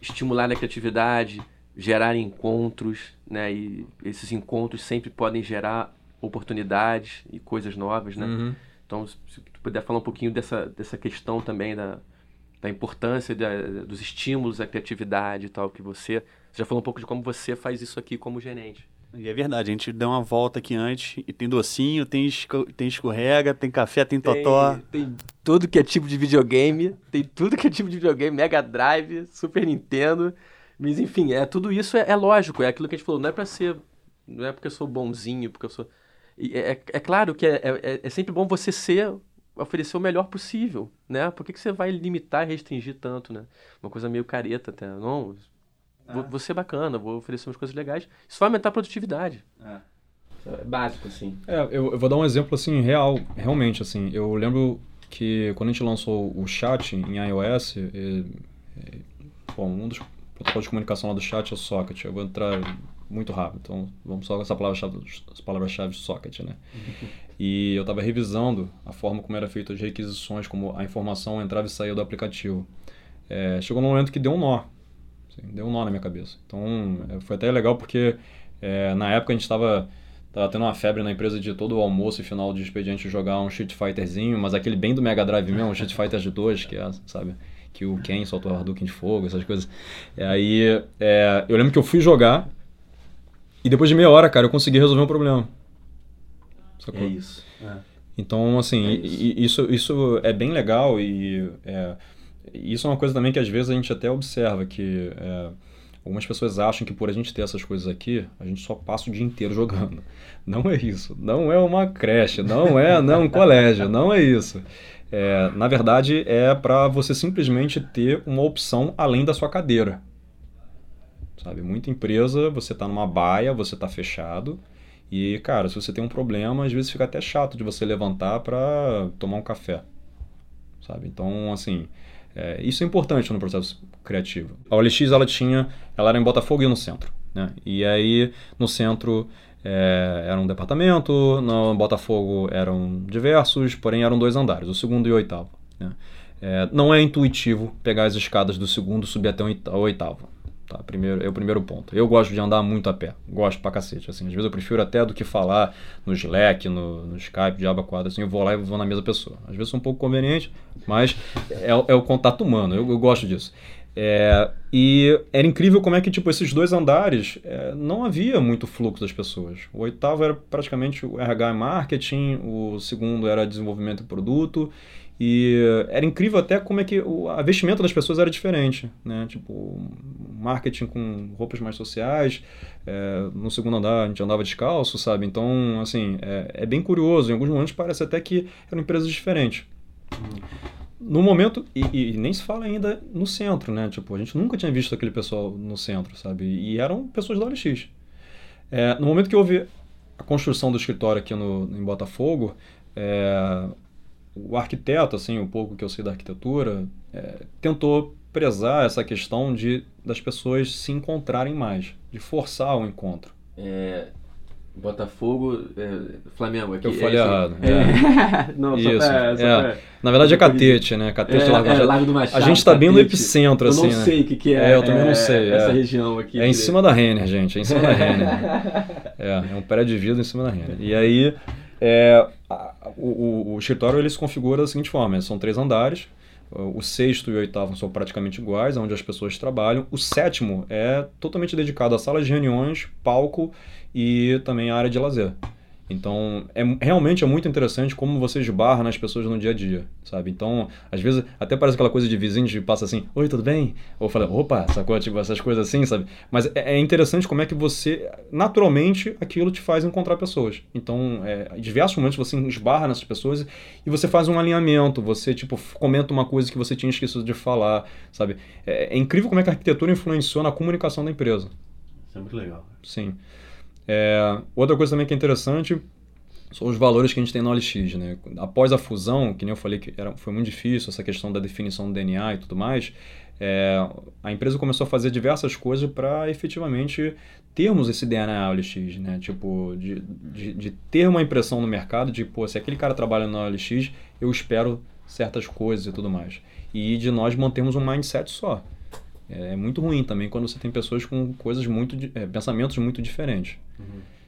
estimular a criatividade, gerar encontros, né? E esses encontros sempre podem gerar oportunidades e coisas novas, né? Uhum. Então, se tu puder falar um pouquinho dessa, dessa questão também da, da importância da, dos estímulos à criatividade e tal, que você, você já falou um pouco de como você faz isso aqui como gerente. E é verdade, a gente deu uma volta aqui antes e tem docinho, tem, esco, tem escorrega, tem café, tem, tem totó. Tem tudo que é tipo de videogame, tem tudo que é tipo de videogame, Mega Drive, Super Nintendo. Mas enfim, é tudo isso é, é lógico, é aquilo que a gente falou, não é para ser, não é porque eu sou bonzinho, porque eu sou é, é, é claro que é, é, é, sempre bom você ser, oferecer o melhor possível, né? Por que, que você vai limitar e restringir tanto, né? Uma coisa meio careta até. Não, vou, é. vou ser bacana, vou oferecer umas coisas legais. Isso vai aumentar a produtividade. É. É básico, assim. É, eu, eu, vou dar um exemplo, assim, real, realmente, assim. Eu lembro que quando a gente lançou o chat em iOS, e, e, bom, um dos protocolos de comunicação lá do chat é o Socket. Eu vou entrar muito rápido. Então, vamos só com essa palavra-chave, as palavras-chave socket, né? [laughs] E eu estava revisando a forma como era feito as requisições, como a informação entrava e saía do aplicativo. É, chegou num momento que deu um nó. Assim, deu um nó na minha cabeça. Então, é, foi até legal porque é, na época a gente estava tava tendo uma febre na empresa de todo o almoço e final de expediente jogar um Street Fighterzinho, mas aquele bem do Mega Drive mesmo, um Street Fighter de 2, que é, sabe? Que o Ken soltou o Hadouken de fogo, essas coisas. E aí, é, eu lembro que eu fui jogar, e depois de meia hora, cara, eu consegui resolver um problema. Sacou? É isso. É. Então, assim, é isso. isso. isso é bem legal e é, isso é uma coisa também que às vezes a gente até observa que é, algumas pessoas acham que por a gente ter essas coisas aqui, a gente só passa o dia inteiro jogando. [laughs] Não é isso. Não é uma creche, não é não, um colégio, não é isso. É, na verdade, é para você simplesmente ter uma opção além da sua cadeira sabe? Muita empresa, você está numa baia, você está fechado. E, cara, se você tem um problema, às vezes fica até chato de você levantar para tomar um café, sabe? Então, assim, é, isso é importante no processo criativo. A OLX, ela tinha, ela era em Botafogo e no centro, né? E aí, no centro, é, era um departamento, no Botafogo eram diversos, porém eram dois andares, o segundo e o oitavo, né? É, não é intuitivo pegar as escadas do segundo e subir até o oitavo. Tá, primeiro, é o primeiro ponto. Eu gosto de andar muito a pé. Gosto pra cacete. Assim, às vezes eu prefiro até do que falar no Slack, no, no Skype, de aba quadra. Assim, eu vou lá e vou na mesma pessoa. Às vezes é um pouco conveniente, mas é, é o contato humano. Eu, eu gosto disso. É, e era incrível como é que, tipo, esses dois andares é, não havia muito fluxo das pessoas. O oitavo era praticamente o RH e marketing, o segundo era desenvolvimento e produto, e era incrível até como é que o a vestimenta das pessoas era diferente, né? Tipo, marketing com roupas mais sociais, é, no segundo andar a gente andava descalço, sabe? Então, assim, é, é, bem curioso. Em alguns momentos parece até que eram empresas diferentes. No momento, e, e, nem se fala ainda no centro, né? Tipo, a gente nunca tinha visto aquele pessoal no centro, sabe? E eram pessoas da OLX. É, no momento que houve a construção do escritório aqui no, em Botafogo, é, o arquiteto, assim, um pouco que eu sei da arquitetura, é, tentou prezar essa questão de das pessoas se encontrarem mais, de forçar o encontro. É, Botafogo, é, Flamengo aqui. Eu falei é, errado. É. [laughs] Não, Isso. pra, é. pra... Na verdade é Catete, né? Catete É, Largo, é. Largo do Machado. A gente tá bem no epicentro, Eu assim, não né? sei o que, que é. É, eu também não sei, Essa é. região aqui. É em cima da Renner, gente. É em cima da [laughs] Renner. É, é um prédio de vida em cima da Renner. E aí, é, o, o- escritório ele se configura da seguinte forma: são três andares. O sexto e o oitavo são praticamente iguais, onde as pessoas trabalham. O sétimo é totalmente dedicado a salas de reuniões, palco e também a área de lazer. Então, é, realmente é muito interessante como você esbarra nas pessoas no dia a dia, sabe? Então, às vezes, até parece aquela coisa de vizinho que passa assim, oi, tudo bem? Ou fala, opa, sacou? Tipo, essas coisas assim, sabe? Mas é, é interessante como é que você, naturalmente, aquilo te faz encontrar pessoas. Então, é, em diversos momentos você esbarra nessas pessoas e você faz um alinhamento, você, tipo, comenta uma coisa que você tinha esquecido de falar, sabe? É, é incrível como é que a arquitetura influenciou na comunicação da empresa. Isso é muito legal. Sim. É, outra coisa também que é interessante são os valores que a gente tem na OLX, né? Após a fusão, que nem eu falei que era, foi muito difícil essa questão da definição do DNA e tudo mais, é, a empresa começou a fazer diversas coisas para efetivamente termos esse DNA OLX, né? Tipo, de, de, de ter uma impressão no mercado de, pô, se aquele cara trabalha na OLX, eu espero certas coisas e tudo mais. E de nós mantermos um mindset só. É muito ruim também quando você tem pessoas com coisas muito, é, pensamentos muito diferentes.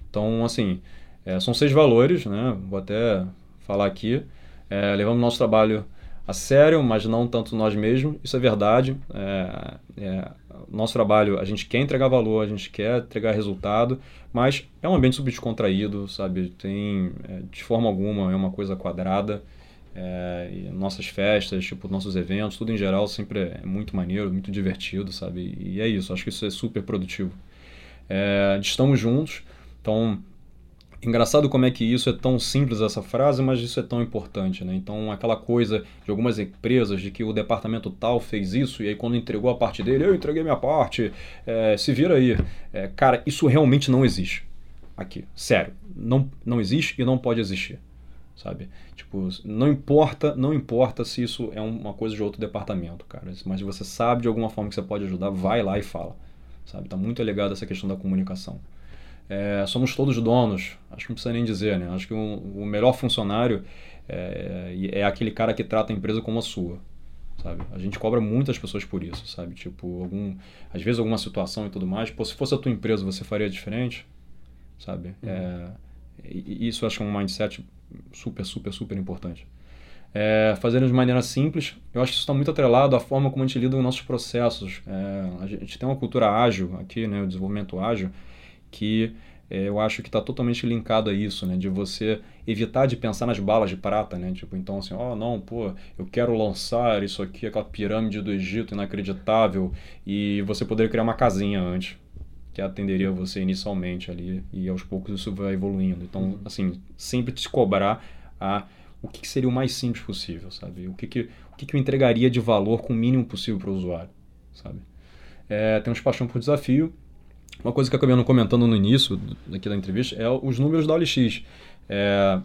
Então, assim, é, são seis valores, né? Vou até falar aqui. É, levamos nosso trabalho a sério, mas não tanto nós mesmos. Isso é verdade. É, é, nosso trabalho, a gente quer entregar valor, a gente quer entregar resultado, mas é um ambiente super descontraído, sabe? Tem, é, de forma alguma, é uma coisa quadrada. É, nossas festas, tipo, nossos eventos, tudo em geral sempre é muito maneiro, muito divertido, sabe? E é isso, acho que isso é super produtivo. É, estamos juntos, então engraçado como é que isso é tão simples essa frase, mas isso é tão importante, né? Então aquela coisa de algumas empresas de que o departamento tal fez isso e aí quando entregou a parte dele, eu entreguei minha parte, é, se vira aí. É, cara, isso realmente não existe aqui, sério, não, não existe e não pode existir, sabe? Tipo, não importa, não importa se isso é uma coisa de outro departamento, cara, mas se você sabe de alguma forma que você pode ajudar, vai lá e fala, sabe? Tá muito ligado essa questão da comunicação. É, somos todos donos, acho que não precisa nem dizer, né? Acho que o, o melhor funcionário é, é aquele cara que trata a empresa como a sua, sabe? A gente cobra muitas pessoas por isso, sabe? Tipo, algum, às vezes alguma situação e tudo mais, pô, se fosse a tua empresa, você faria diferente, sabe? É, e- e isso acho que é um mindset super, super, super importante. É, fazendo de maneira simples, eu acho que isso está muito atrelado à forma como a gente lida com nossos processos. É, a gente tem uma cultura ágil aqui, né, o desenvolvimento ágil, que é, eu acho que está totalmente linkado a isso, né, de você evitar de pensar nas balas de prata, né, tipo, então assim, ó, não, pô, eu quero lançar isso aqui, aquela pirâmide do Egito inacreditável, e você poderia criar uma casinha antes, que atenderia você inicialmente ali, e aos poucos isso vai evoluindo. Então, assim, sempre te cobrar a o que, que seria o mais simples possível, sabe? O que, que, o que, que eu entregaria de valor com o mínimo possível para o usuário, sabe? É, temos paixão por desafio. Uma coisa que eu acabei não comentando no início aqui da entrevista é os números da OLX. É,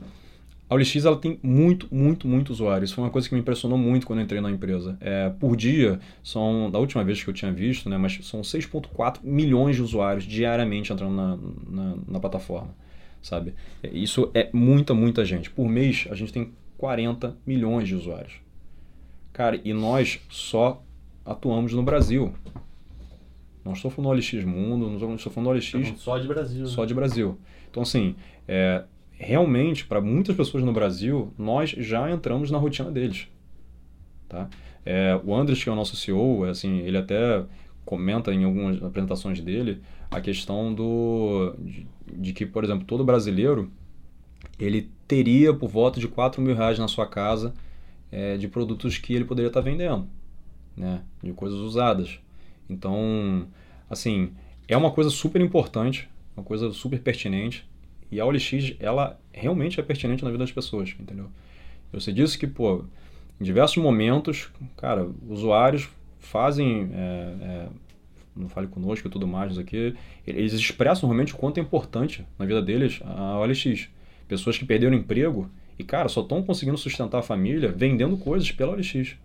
a OLX ela tem muito, muito, muito usuários. Isso foi uma coisa que me impressionou muito quando eu entrei na empresa. É, por dia, são, da última vez que eu tinha visto, né, mas são 6,4 milhões de usuários diariamente entrando na, na, na plataforma sabe? Isso é muita, muita gente. Por mês, a gente tem 40 milhões de usuários. Cara, e nós só atuamos no Brasil. Não estou falando do OLX Mundo, não estou falando do OLX Só de Brasil. né? só de Brasil. Então, assim, é, realmente, para muitas pessoas no Brasil, nós já entramos na rotina deles. Tá? É, o Andres, que é o nosso CEO, é, assim, ele até comenta em algumas apresentações dele a questão do de, de que, por exemplo, todo brasileiro ele teria por volta de 4 mil reais na sua casa é, de produtos que ele poderia estar vendendo, né? de coisas usadas. Então, assim, é uma coisa super importante, uma coisa super pertinente, e a OLX, ela realmente é pertinente na vida das pessoas, entendeu? Você disse que, pô, em diversos momentos, cara, usuários fazem, é, é, não fale conosco e tudo mais, isso aqui, eles expressam realmente o quanto é importante na vida deles a OLX. Pessoas que perderam emprego e, cara, só estão conseguindo sustentar a família vendendo coisas pela OLX,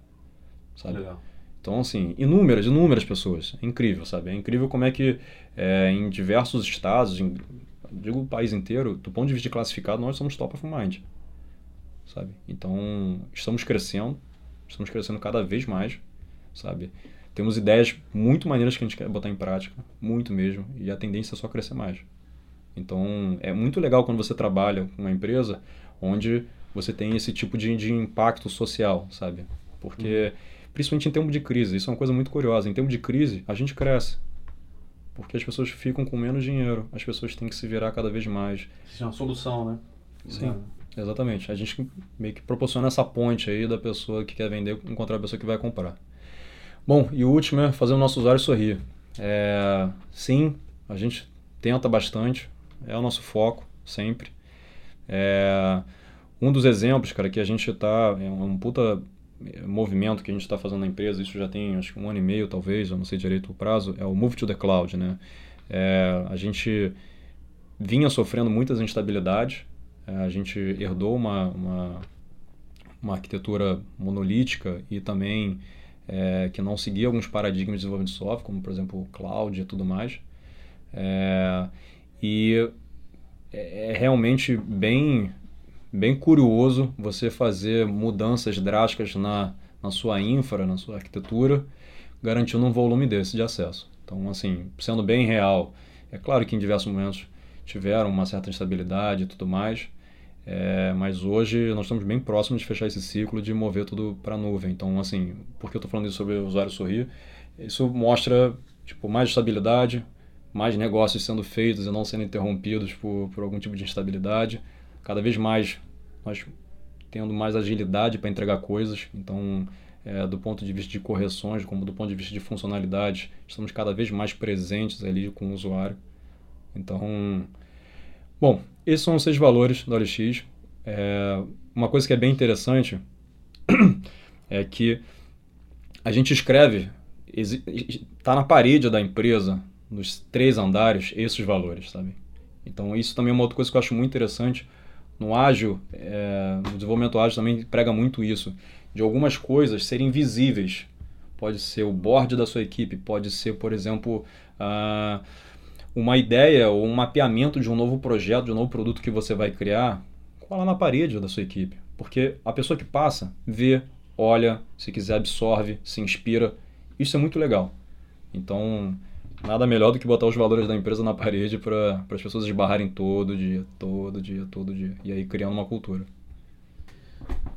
sabe? Legal. Então, assim, inúmeras, inúmeras pessoas. É incrível, sabe? É incrível como é que é, em diversos estados, em digo o país inteiro, do ponto de vista de classificado, nós somos top of mind, sabe? Então, estamos crescendo, estamos crescendo cada vez mais, sabe? Temos ideias muito maneiras que a gente quer botar em prática, muito mesmo, e a tendência é só crescer mais. Então, é muito legal quando você trabalha com uma empresa onde você tem esse tipo de, de impacto social, sabe? Porque, uhum. principalmente em termos de crise, isso é uma coisa muito curiosa. Em termos de crise, a gente cresce. Porque as pessoas ficam com menos dinheiro, as pessoas têm que se virar cada vez mais. Isso é uma solução, né? Sim, exatamente. A gente meio que proporciona essa ponte aí da pessoa que quer vender encontrar a pessoa que vai comprar. Bom, e o último é fazer o nosso usuário sorrir. É, sim, a gente tenta bastante, é o nosso foco, sempre. É, um dos exemplos, cara, que a gente está, é um puta movimento que a gente está fazendo na empresa, isso já tem acho que um ano e meio talvez, eu não sei direito o prazo, é o Move to the Cloud, né? É, a gente vinha sofrendo muitas instabilidades, é, a gente herdou uma, uma, uma arquitetura monolítica e também é, que não seguia alguns paradigmas de desenvolvimento de software, como por exemplo o cloud e tudo mais. E é, é realmente bem, bem curioso você fazer mudanças drásticas na, na sua infra, na sua arquitetura, garantindo um volume desse de acesso. Então, assim, sendo bem real, é claro que em diversos momentos tiveram uma certa instabilidade e tudo mais, é, mas hoje nós estamos bem próximos de fechar esse ciclo de mover tudo para a nuvem. Então, assim, por que eu estou falando isso sobre o usuário sorrir? Isso mostra tipo, mais estabilidade, mais negócios sendo feitos e não sendo interrompidos por, por algum tipo de instabilidade. Cada vez mais nós tendo mais agilidade para entregar coisas. Então, é, do ponto de vista de correções, como do ponto de vista de funcionalidades, estamos cada vez mais presentes ali com o usuário. Então, bom, esses são os seis valores do OLX. É, uma coisa que é bem interessante [coughs] é que a gente escreve, está na parede da empresa, nos três andares, esses valores, sabe? Então isso também é uma outra coisa que eu acho muito interessante. No ágil, é, no desenvolvimento ágil também prega muito isso, de algumas coisas serem visíveis. Pode ser o board da sua equipe, pode ser, por exemplo, uh, uma ideia ou um mapeamento de um novo projeto, de um novo produto que você vai criar, cola na parede da sua equipe. Porque a pessoa que passa, vê, olha, se quiser absorve, se inspira. Isso é muito legal. Então, nada melhor do que botar os valores da empresa na parede para as pessoas esbarrarem todo dia, todo dia, todo dia. E aí criando uma cultura.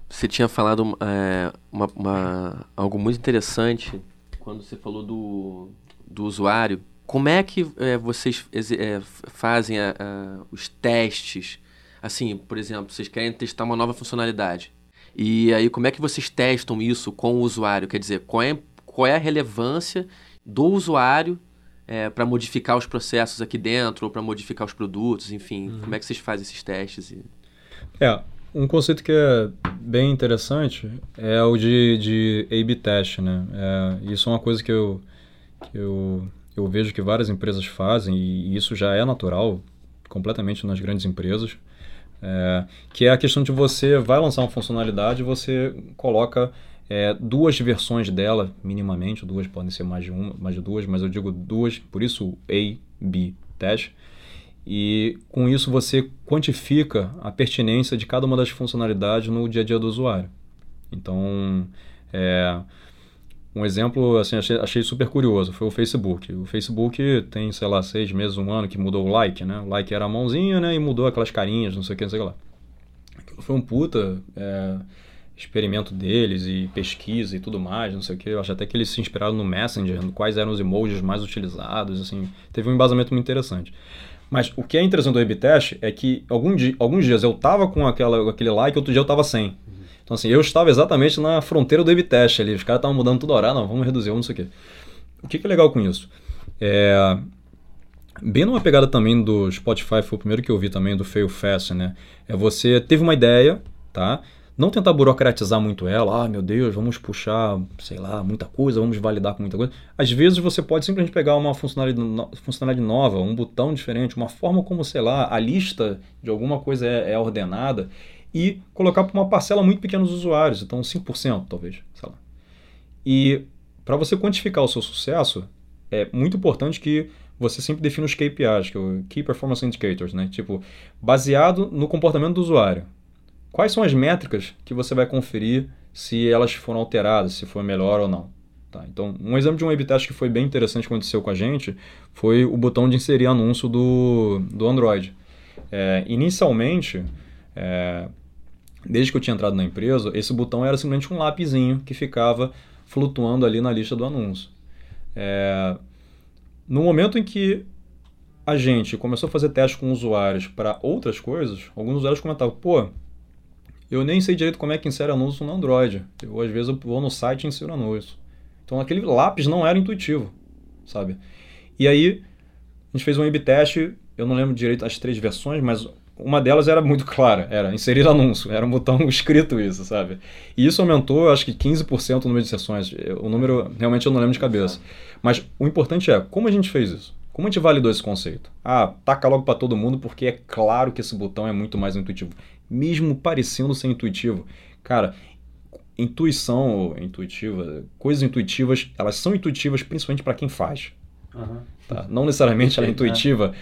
Você tinha falado é, uma, uma, algo muito interessante quando você falou do, do usuário como é que é, vocês é, fazem a, a, os testes? Assim, por exemplo, vocês querem testar uma nova funcionalidade. E aí, como é que vocês testam isso com o usuário? Quer dizer, qual é, qual é a relevância do usuário é, para modificar os processos aqui dentro ou para modificar os produtos? Enfim, uhum. como é que vocês fazem esses testes? É, um conceito que é bem interessante é o de, de A-B test, né? É, isso é uma coisa que eu, que eu eu vejo que várias empresas fazem, e isso já é natural completamente nas grandes empresas, é, que é a questão de você vai lançar uma funcionalidade e você coloca é, duas versões dela, minimamente, duas podem ser mais de uma, mais de duas, mas eu digo duas, por isso A, B test. E com isso você quantifica a pertinência de cada uma das funcionalidades no dia a dia do usuário. Então, é, um exemplo, assim, achei, achei, super curioso, foi o Facebook. O Facebook tem, sei lá, seis meses, um ano que mudou o like, né? O like era a mãozinha, né? E mudou aquelas carinhas, não sei o que, não sei o que lá. Foi um puta é, experimento deles e pesquisa e tudo mais, não sei o que. Eu acho até que eles se inspiraram no Messenger, quais eram os emojis mais utilizados, assim. Teve um embasamento muito interessante. Mas o que é interessante do A-B Test é que algum dia, alguns dias eu tava com aquela, aquele like, outro dia eu tava sem. Então, assim, eu estava exatamente na fronteira do A-B-teste ali. Os caras estavam mudando toda hora. Não, vamos reduzir, vamos não sei o quê. O que, que é legal com isso? É... Bem numa pegada também do Spotify, foi o primeiro que eu vi também, do Fail Fast, né? É você teve uma ideia, tá? Não tentar burocratizar muito ela, ah, meu Deus, vamos puxar, sei lá, muita coisa, vamos validar com muita coisa. Às vezes você pode simplesmente pegar uma funcionalidade, funcionalidade nova, um botão diferente, uma forma como, sei lá, a lista de alguma coisa é, é ordenada e colocar para uma parcela muito pequena dos usuários, então 5% talvez, sei lá. E para você quantificar o seu sucesso, é muito importante que você sempre define os KPIs, que é o Key Performance Indicators, né? Tipo, baseado no comportamento do usuário. Quais são as métricas que você vai conferir se elas foram alteradas, se foi melhor ou não? Tá, então, um exemplo de um A-B test que foi bem interessante que aconteceu com a gente foi o botão de inserir anúncio do, do Android. É, inicialmente, é, desde que eu tinha entrado na empresa, esse botão era simplesmente um lapisinho que ficava flutuando ali na lista do anúncio. É, no momento em que a gente começou a fazer testes com usuários para outras coisas, alguns usuários comentavam, pô, eu nem sei direito como é que insere anúncio no Android. Eu, às vezes, eu vou no site e insiro anúncio. Então, aquele lápis não era intuitivo, sabe? E aí, a gente fez um A-B teste, eu não lembro direito as três versões, mas uma delas era muito clara, era inserir anúncio, era um botão [laughs] escrito isso, sabe? E isso aumentou, acho que 15% o número de sessões. O número, realmente, eu não lembro de cabeça. Mas o importante é, como a gente fez isso? Como a gente validou esse conceito? Ah, taca logo para todo mundo porque é claro que esse botão é muito mais intuitivo. Mesmo parecendo ser intuitivo. Cara, intuição intuitiva, coisas intuitivas, elas são intuitivas principalmente para quem faz. Uhum. Tá? Não necessariamente ela é [laughs] intuitiva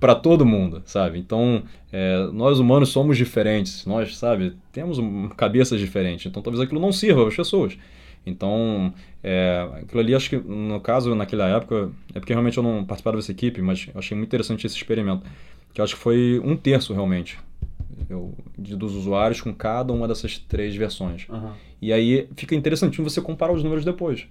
para todo mundo, sabe? Então, é, nós humanos somos diferentes, nós, sabe, temos cabeças diferentes. Então, talvez aquilo não sirva as pessoas. Então, é, aquilo ali, acho que no caso, naquela época, é porque realmente eu não participava dessa equipe, mas eu achei muito interessante esse experimento, que acho que foi um terço realmente eu, de, dos usuários com cada uma dessas três versões. Uhum. E aí fica interessantinho você comparar os números depois.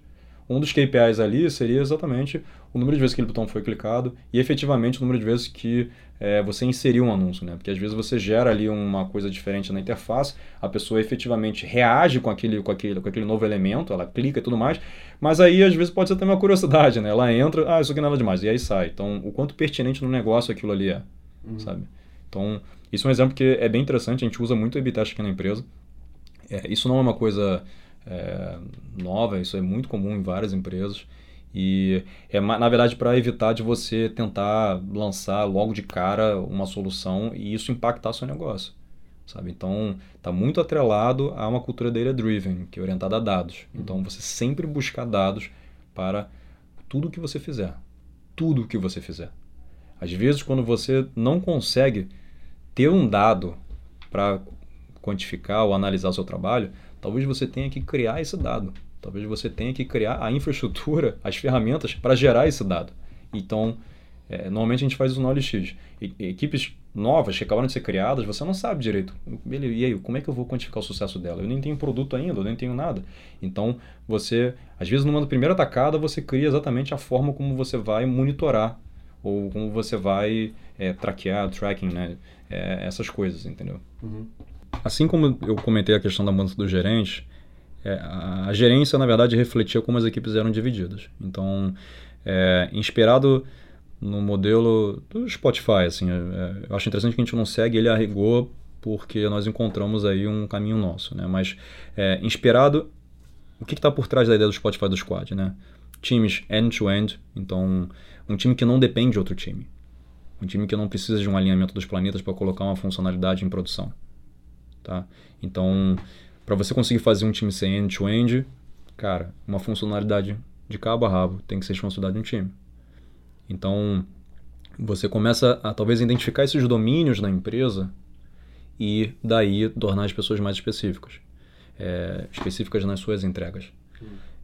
Um dos KPIs ali seria exatamente o número de vezes que aquele botão foi clicado e efetivamente o número de vezes que é, você inseriu um anúncio, né? Porque às vezes você gera ali uma coisa diferente na interface, a pessoa efetivamente reage com aquele, com aquele, com aquele novo elemento, ela clica e tudo mais, mas aí às vezes pode ser até uma curiosidade, né? Ela entra, ah, isso aqui não é nada demais, e aí sai. Então, o quanto pertinente no negócio aquilo ali é, uhum. sabe? Então, isso é um exemplo que é bem interessante, a gente usa muito o A-B test aqui na empresa. É, isso não é uma coisa é, nova, isso é muito comum em várias empresas. E é na verdade para evitar de você tentar lançar logo de cara uma solução e isso impactar seu negócio. Sabe? Então, está muito atrelado a uma cultura data driven, que é orientada a dados. Então, você sempre buscar dados para tudo que você fizer. Tudo que você fizer. Às vezes, quando você não consegue ter um dado para quantificar ou analisar o seu trabalho, talvez você tenha que criar esse dado. Talvez você tenha que criar a infraestrutura, [laughs] as ferramentas para gerar esse dado. Então, é, normalmente a gente faz isso no OLX. E, equipes novas que acabaram de ser criadas, você não sabe direito. E aí, como é que eu vou quantificar o sucesso dela? Eu nem tenho produto ainda, eu nem tenho nada. Então, você, às vezes, numa primeira atacada, você cria exatamente a forma como você vai monitorar ou como você vai é, traquear, tracking, né? É, essas coisas, entendeu? Uhum. Assim como eu comentei a questão da mudança do gerente, é, a gerência, na verdade, refletia como as equipes eram divididas. Então, é, inspirado no modelo do Spotify, assim, é, é, eu acho interessante que a gente não segue ele a rigor porque nós encontramos aí um caminho nosso, né? Mas é, inspirado, o que está por trás da ideia do Spotify do Squad, né? Times end-to-end, -end, então um time que não depende de outro time. Um time que não precisa de um alinhamento dos planetas para colocar uma funcionalidade em produção. Tá? Então, para você conseguir fazer um time ser end-to-end, -end, cara, uma funcionalidade de cabo a rabo tem que ser responsabilidade de um time. Então, você começa a talvez identificar esses domínios na empresa e daí tornar as pessoas mais específicas, é, específicas nas suas entregas.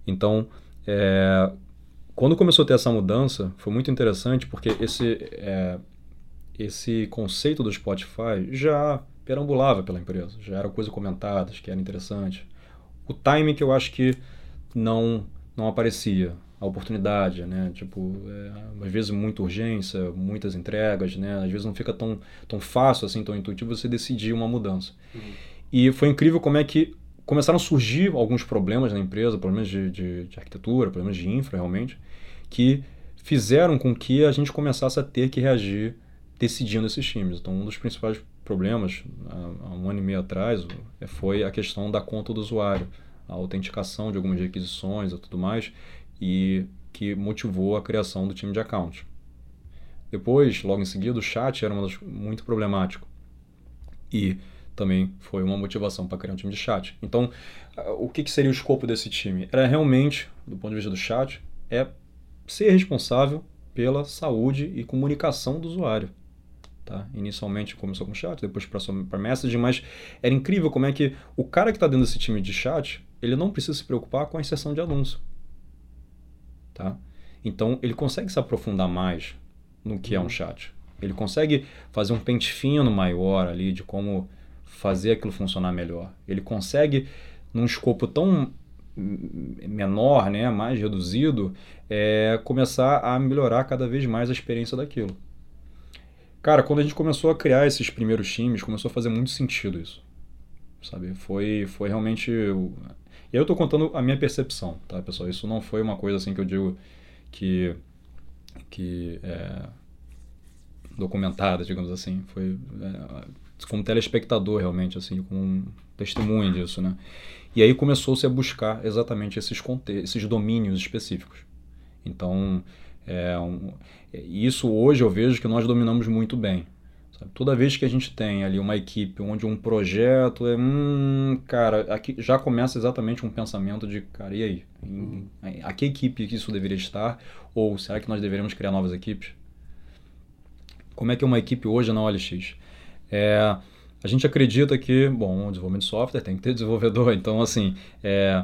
Então, é, quando começou a ter essa mudança, foi muito interessante porque esse, é, esse conceito do Spotify já perambulava pela empresa, já era coisa comentada, que era interessante. O time que eu acho que não, não aparecia, a oportunidade, né? Tipo, é, às vezes muita urgência, muitas entregas, né? Às vezes não fica tão, tão fácil, assim, tão intuitivo você decidir uma mudança. Uhum. E foi incrível como é que começaram a surgir alguns problemas na empresa, problemas de, de, de arquitetura, problemas de infra, realmente, que fizeram com que a gente começasse a ter que reagir decidindo esses times. Então, um dos principais problemas, há um ano e meio atrás, foi a questão da conta do usuário, a autenticação de algumas requisições e tudo mais, e que motivou a criação do time de account. Depois, logo em seguida, o chat era das, muito problemático. E também foi uma motivação para criar um time de chat. Então, o que, que seria o escopo desse time? Era realmente, do ponto de vista do chat, é ser responsável pela saúde e comunicação do usuário. Tá? Inicialmente começou com chat, depois passou para messaging, mas era incrível como é que o cara que está dentro desse time de chat, ele não precisa se preocupar com a inserção de anúncio. Tá? Então ele consegue se aprofundar mais no que é um uhum. chat. Ele consegue fazer um pente fino maior ali de como fazer aquilo funcionar melhor. Ele consegue, num escopo tão menor, né, mais reduzido, é, começar a melhorar cada vez mais a experiência daquilo. Cara, quando a gente começou a criar esses primeiros times, começou a fazer muito sentido isso. Sabe? Foi, foi realmente. E eu estou contando a minha percepção, tá, pessoal? Isso não foi uma coisa assim que eu digo que. que é, documentada, digamos assim. Foi é, como telespectador, realmente, assim, com um testemunho disso, né? E aí começou-se a buscar exatamente esses, esses domínios específicos. Então, é um, isso hoje eu vejo que nós dominamos muito bem. Sabe? Toda vez que a gente tem ali uma equipe onde um projeto é, hum, cara, aqui já começa exatamente um pensamento de, cara, e aí? Em, a que equipe que isso deveria estar? Ou será que nós deveríamos criar novas equipes? Como é que é uma equipe hoje na OLX? É, a gente acredita que, bom, o desenvolvimento de software tem que ter desenvolvedor, [laughs] então assim, é,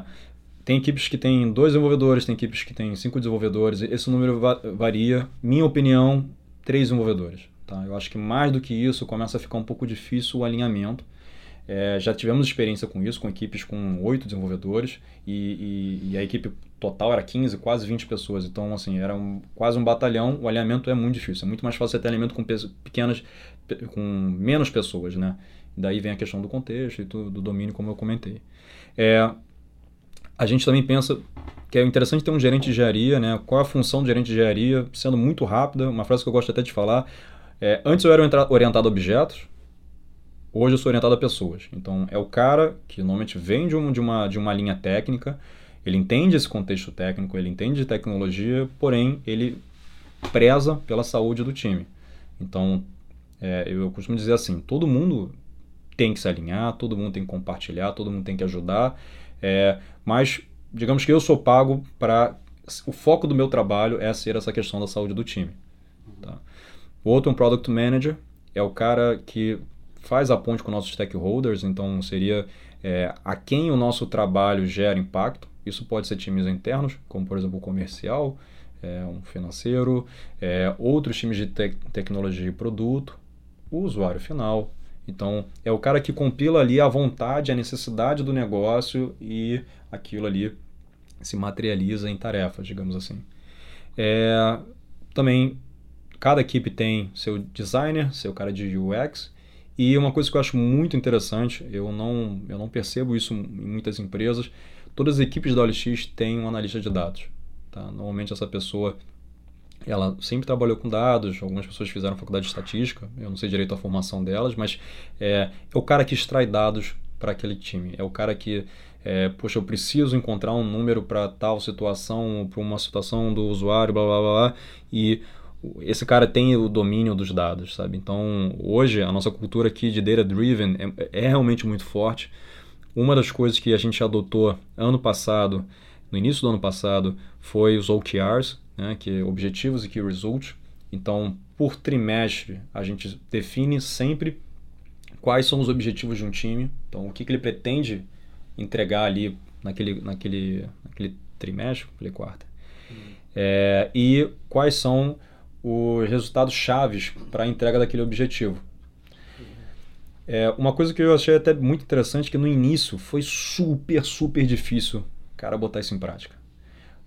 tem equipes que têm dois desenvolvedores, tem equipes que têm cinco desenvolvedores, esse número va varia. Minha opinião, três desenvolvedores. Tá? Eu acho que mais do que isso começa a ficar um pouco difícil o alinhamento. É, já tivemos experiência com isso, com equipes com oito desenvolvedores e, e, e, a equipe total era 15, quase 20 pessoas. Então, assim, era um, quase um batalhão. O alinhamento é muito difícil. É muito mais fácil ter alinhamento com pequenas, com menos pessoas, né? Daí vem a questão do contexto e do, do domínio, como eu comentei. É, a gente também pensa que é interessante ter um gerente de engenharia, né? Qual a função do gerente de engenharia? Sendo muito rápida, uma frase que eu gosto até de falar. É, antes eu era orientado a objetos, Hoje eu sou orientado a pessoas. Então, é o cara que normalmente vem de, um, de, uma, de uma linha técnica, ele entende esse contexto técnico, ele entende de tecnologia, porém, ele preza pela saúde do time. Então, é, eu costumo dizer assim: todo mundo tem que se alinhar, todo mundo tem que compartilhar, todo mundo tem que ajudar, é, mas digamos que eu sou pago para. O foco do meu trabalho é ser essa questão da saúde do time. Tá? O outro, um Product Manager, é o cara que faz a ponte com nossos stakeholders, então seria é, a quem o nosso trabalho gera impacto. Isso pode ser times internos, como por exemplo o comercial, é, um financeiro, é, outros times de te tecnologia e produto, o usuário final. Então, é o cara que compila ali a vontade, a necessidade do negócio e aquilo ali se materializa em tarefas, digamos assim. É, também, cada equipe tem seu designer, seu cara de UX, e uma coisa que eu acho muito interessante, eu não, eu não percebo isso em muitas empresas, todas as equipes da OLX têm um analista de dados. Tá? Normalmente essa pessoa ela sempre trabalhou com dados, algumas pessoas fizeram faculdade de estatística, eu não sei direito a formação delas, mas é, é o cara que extrai dados para aquele time, é o cara que, é, poxa, eu preciso encontrar um número para tal situação, para uma situação do usuário, blá blá blá, e esse cara tem o domínio dos dados, sabe? Então, hoje, a nossa cultura aqui de data driven é, é, realmente muito forte. Uma das coisas que a gente adotou ano passado, no início do ano passado, foi os OKRs, né, que é Objetivos e Key Results. Então, por trimestre, a gente define sempre quais são os objetivos de um time. Então, o que, que ele pretende entregar ali naquele, naquele, naquele trimestre, naquele quarto. Uhum. É, e quais são os resultados chaves para a entrega daquele objetivo. É, uma coisa que eu achei até muito interessante que no início foi super, super difícil, cara, botar isso em prática.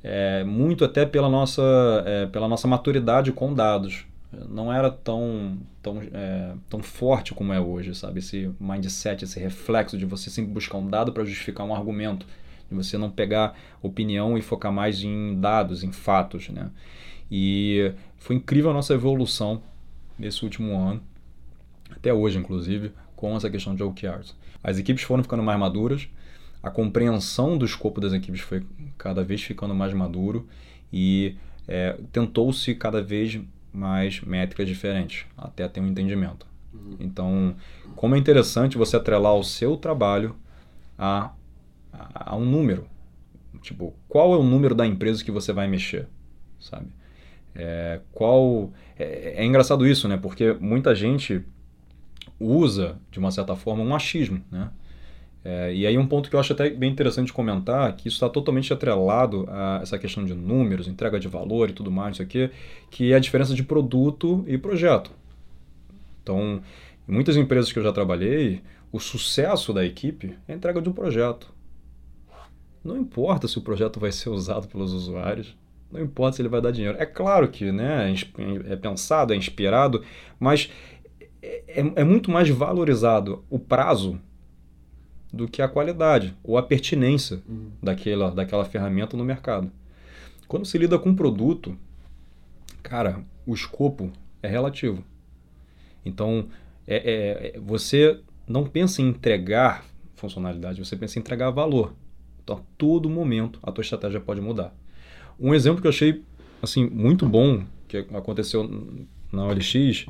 É, muito até pela nossa, é, pela nossa maturidade com dados. Não era tão, tão, é, tão forte como é hoje, sabe? Esse mindset, esse reflexo de você sempre buscar um dado para justificar um argumento, de você não pegar opinião e focar mais em dados, em fatos, né? E foi incrível a nossa evolução nesse último ano, até hoje, inclusive, com essa questão de OKRs. As equipes foram ficando mais maduras, a compreensão do escopo das equipes foi cada vez ficando mais maduro e é, tentou-se cada vez mais métricas diferentes, até ter um entendimento. Uhum. Então, como é interessante você atrelar o seu trabalho a, a, a um número. Tipo, qual é o número da empresa que você vai mexer, sabe? É, qual é, é engraçado isso, né? Porque muita gente usa, de uma certa forma, um achismo, né? É, e aí um ponto que eu acho até bem interessante comentar, que isso está totalmente atrelado a essa questão de números, entrega de valor e tudo mais, isso aqui, que é a diferença de produto e projeto. Então, em muitas empresas que eu já trabalhei, o sucesso da equipe é a entrega de um projeto. Não importa se o projeto vai ser usado pelos usuários, não importa se ele vai dar dinheiro. É claro que né, é, é pensado, é inspirado, mas é, é, é muito mais valorizado o prazo do que a qualidade ou a pertinência uhum. daquela, daquela ferramenta no mercado. Quando se lida com um produto, cara, o escopo é relativo. Então, é, é, é, você não pensa em entregar funcionalidade, você pensa em entregar valor. Então, a todo momento, a tua estratégia pode mudar. Um exemplo que eu achei assim muito bom que aconteceu na OLX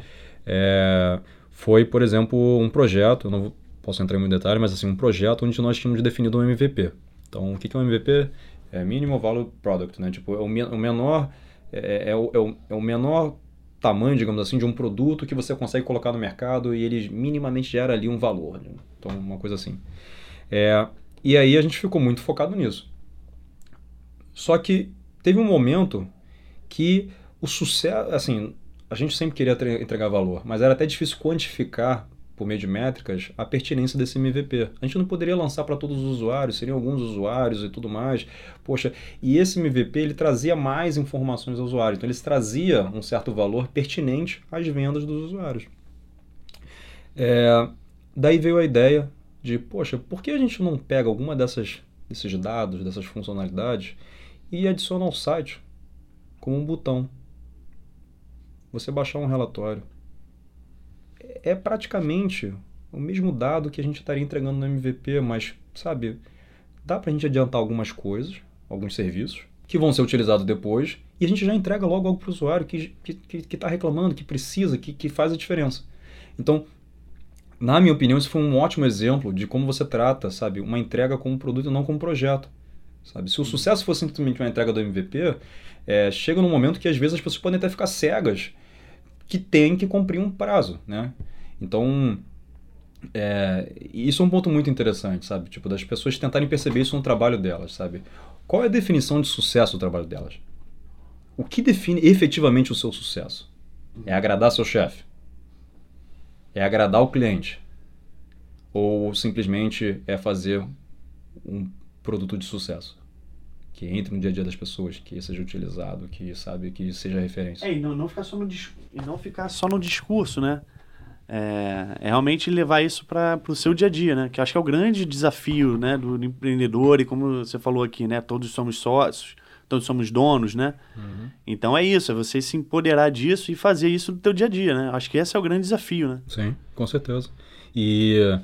é, foi, por exemplo, um projeto, eu não posso entrar em muito detalhe, mas assim, um projeto onde nós tínhamos definido um MVP. Então, o que é um MVP? É Minimal Value Product, né? Tipo, é o, menor é, é, o, é, o, é o menor tamanho, digamos assim, de um produto que você consegue colocar no mercado e ele minimamente gera ali um valor. Né? Então, uma coisa assim. É, e aí a gente ficou muito focado nisso. Só que teve um momento que o sucesso, assim, a gente sempre queria entregar valor, mas era até difícil quantificar por meio de métricas a pertinência desse MVP. A gente não poderia lançar para todos os usuários, seriam alguns usuários e tudo mais. Poxa, e esse MVP ele trazia mais informações ao usuário, então ele trazia um certo valor pertinente às vendas dos usuários. É, daí veio a ideia de, poxa, por que a gente não pega alguma dessas desses dados, dessas funcionalidades e adiciona ao site como um botão? Você baixar um relatório é praticamente o mesmo dado que a gente estaria entregando no MVP, mas, sabe, dá para a gente adiantar algumas coisas, alguns serviços, que vão ser utilizados depois, e a gente já entrega logo algo para o usuário que está que, que tá reclamando, que precisa, que, que faz a diferença. Então, na minha opinião, isso foi um ótimo exemplo de como você trata, sabe, uma entrega como produto e não como projeto. Sabe? Se o sucesso fosse simplesmente uma entrega do MVP, é, chega num momento que às vezes as pessoas podem até ficar cegas que tem que cumprir um prazo, né? Então, é, isso é um ponto muito interessante, sabe? Tipo, das pessoas tentarem perceber isso no trabalho delas, sabe? Qual é a definição de sucesso do trabalho delas? O que define efetivamente o seu sucesso? É agradar seu chefe? É agradar o cliente? Ou simplesmente é fazer um produto de sucesso? que entre no dia a dia das pessoas, que seja utilizado, que sabe que seja referência. É, e não, não ficar só no e não ficar só no discurso, né? É, é realmente levar isso para o seu dia a dia, né? Que acho que é o grande desafio, né, do empreendedor e como você falou aqui, né? Todos somos sócios, todos somos donos, né? Uhum. Então é isso, é você se empoderar disso e fazer isso no teu dia a dia, né? Acho que esse é o grande desafio, né? Sim, com certeza. E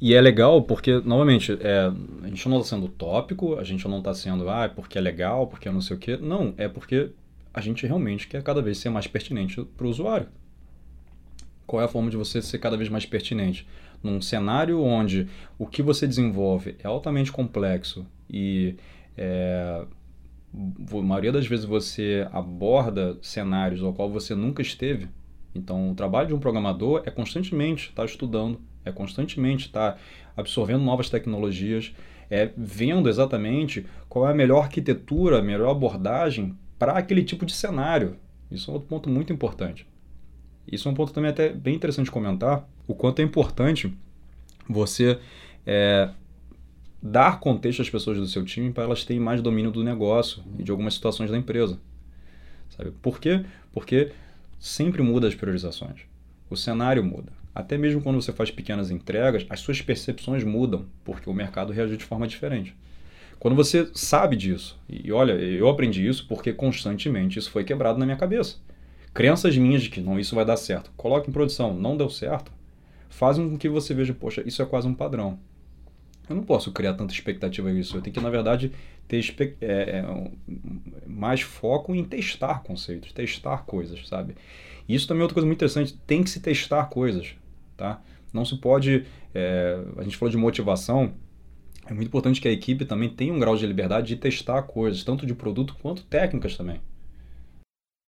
e é legal porque, novamente, é, a gente não está sendo tópico, a gente não está sendo, ah, é porque é legal, porque é não sei o quê. Não, é porque a gente realmente quer cada vez ser mais pertinente para o usuário. Qual é a forma de você ser cada vez mais pertinente? Num cenário onde o que você desenvolve é altamente complexo e é, a maioria das vezes você aborda cenários ao qual você nunca esteve. Então, o trabalho de um programador é constantemente estar tá estudando é constantemente estar tá absorvendo novas tecnologias, é vendo exatamente qual é a melhor arquitetura, a melhor abordagem para aquele tipo de cenário. Isso é outro ponto muito importante. Isso é um ponto também até bem interessante comentar, o quanto é importante você é, dar contexto às pessoas do seu time para elas terem mais domínio do negócio e de algumas situações da empresa. Sabe? Por quê? Porque sempre muda as priorizações. O cenário muda. Até mesmo quando você faz pequenas entregas, as suas percepções mudam, porque o mercado reage de forma diferente. Quando você sabe disso, e olha, eu aprendi isso porque constantemente isso foi quebrado na minha cabeça. Crenças minhas de que não, isso vai dar certo. Coloque em produção, não deu certo, fazem com que você veja, poxa, isso é quase um padrão. Eu não posso criar tanta expectativa nisso. Eu tenho que, na verdade, ter é, é, mais foco em testar conceitos, testar coisas, sabe? E isso também é outra coisa muito interessante. Tem que se testar coisas. Tá? Não se pode. É, a gente falou de motivação. É muito importante que a equipe também tenha um grau de liberdade de testar coisas, tanto de produto quanto técnicas também.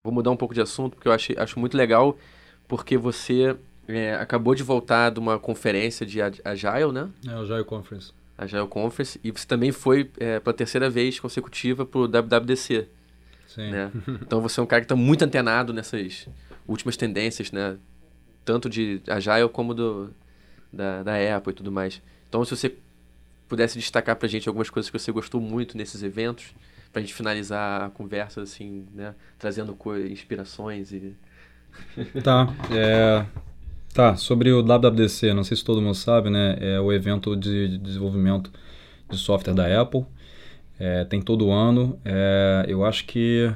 Vou mudar um pouco de assunto, porque eu acho, acho muito legal, porque você é, acabou de voltar de uma conferência de Agile, né? É, Agile Conference. Agile Conference, e você também foi é, pela terceira vez consecutiva para o WWDC. Sim. Né? [laughs] Então você é um cara que está muito antenado nessas últimas tendências, né? Tanto de Agile como do, da, da Apple e tudo mais. Então se você pudesse destacar para a gente algumas coisas que você gostou muito nesses eventos, para a gente finalizar a conversa, assim, né? Trazendo inspirações e... [laughs] Tá, é... Tá, sobre o WWDC, não sei se todo mundo sabe, né? É o evento de desenvolvimento de software da Apple. É, tem todo ano. É, eu acho que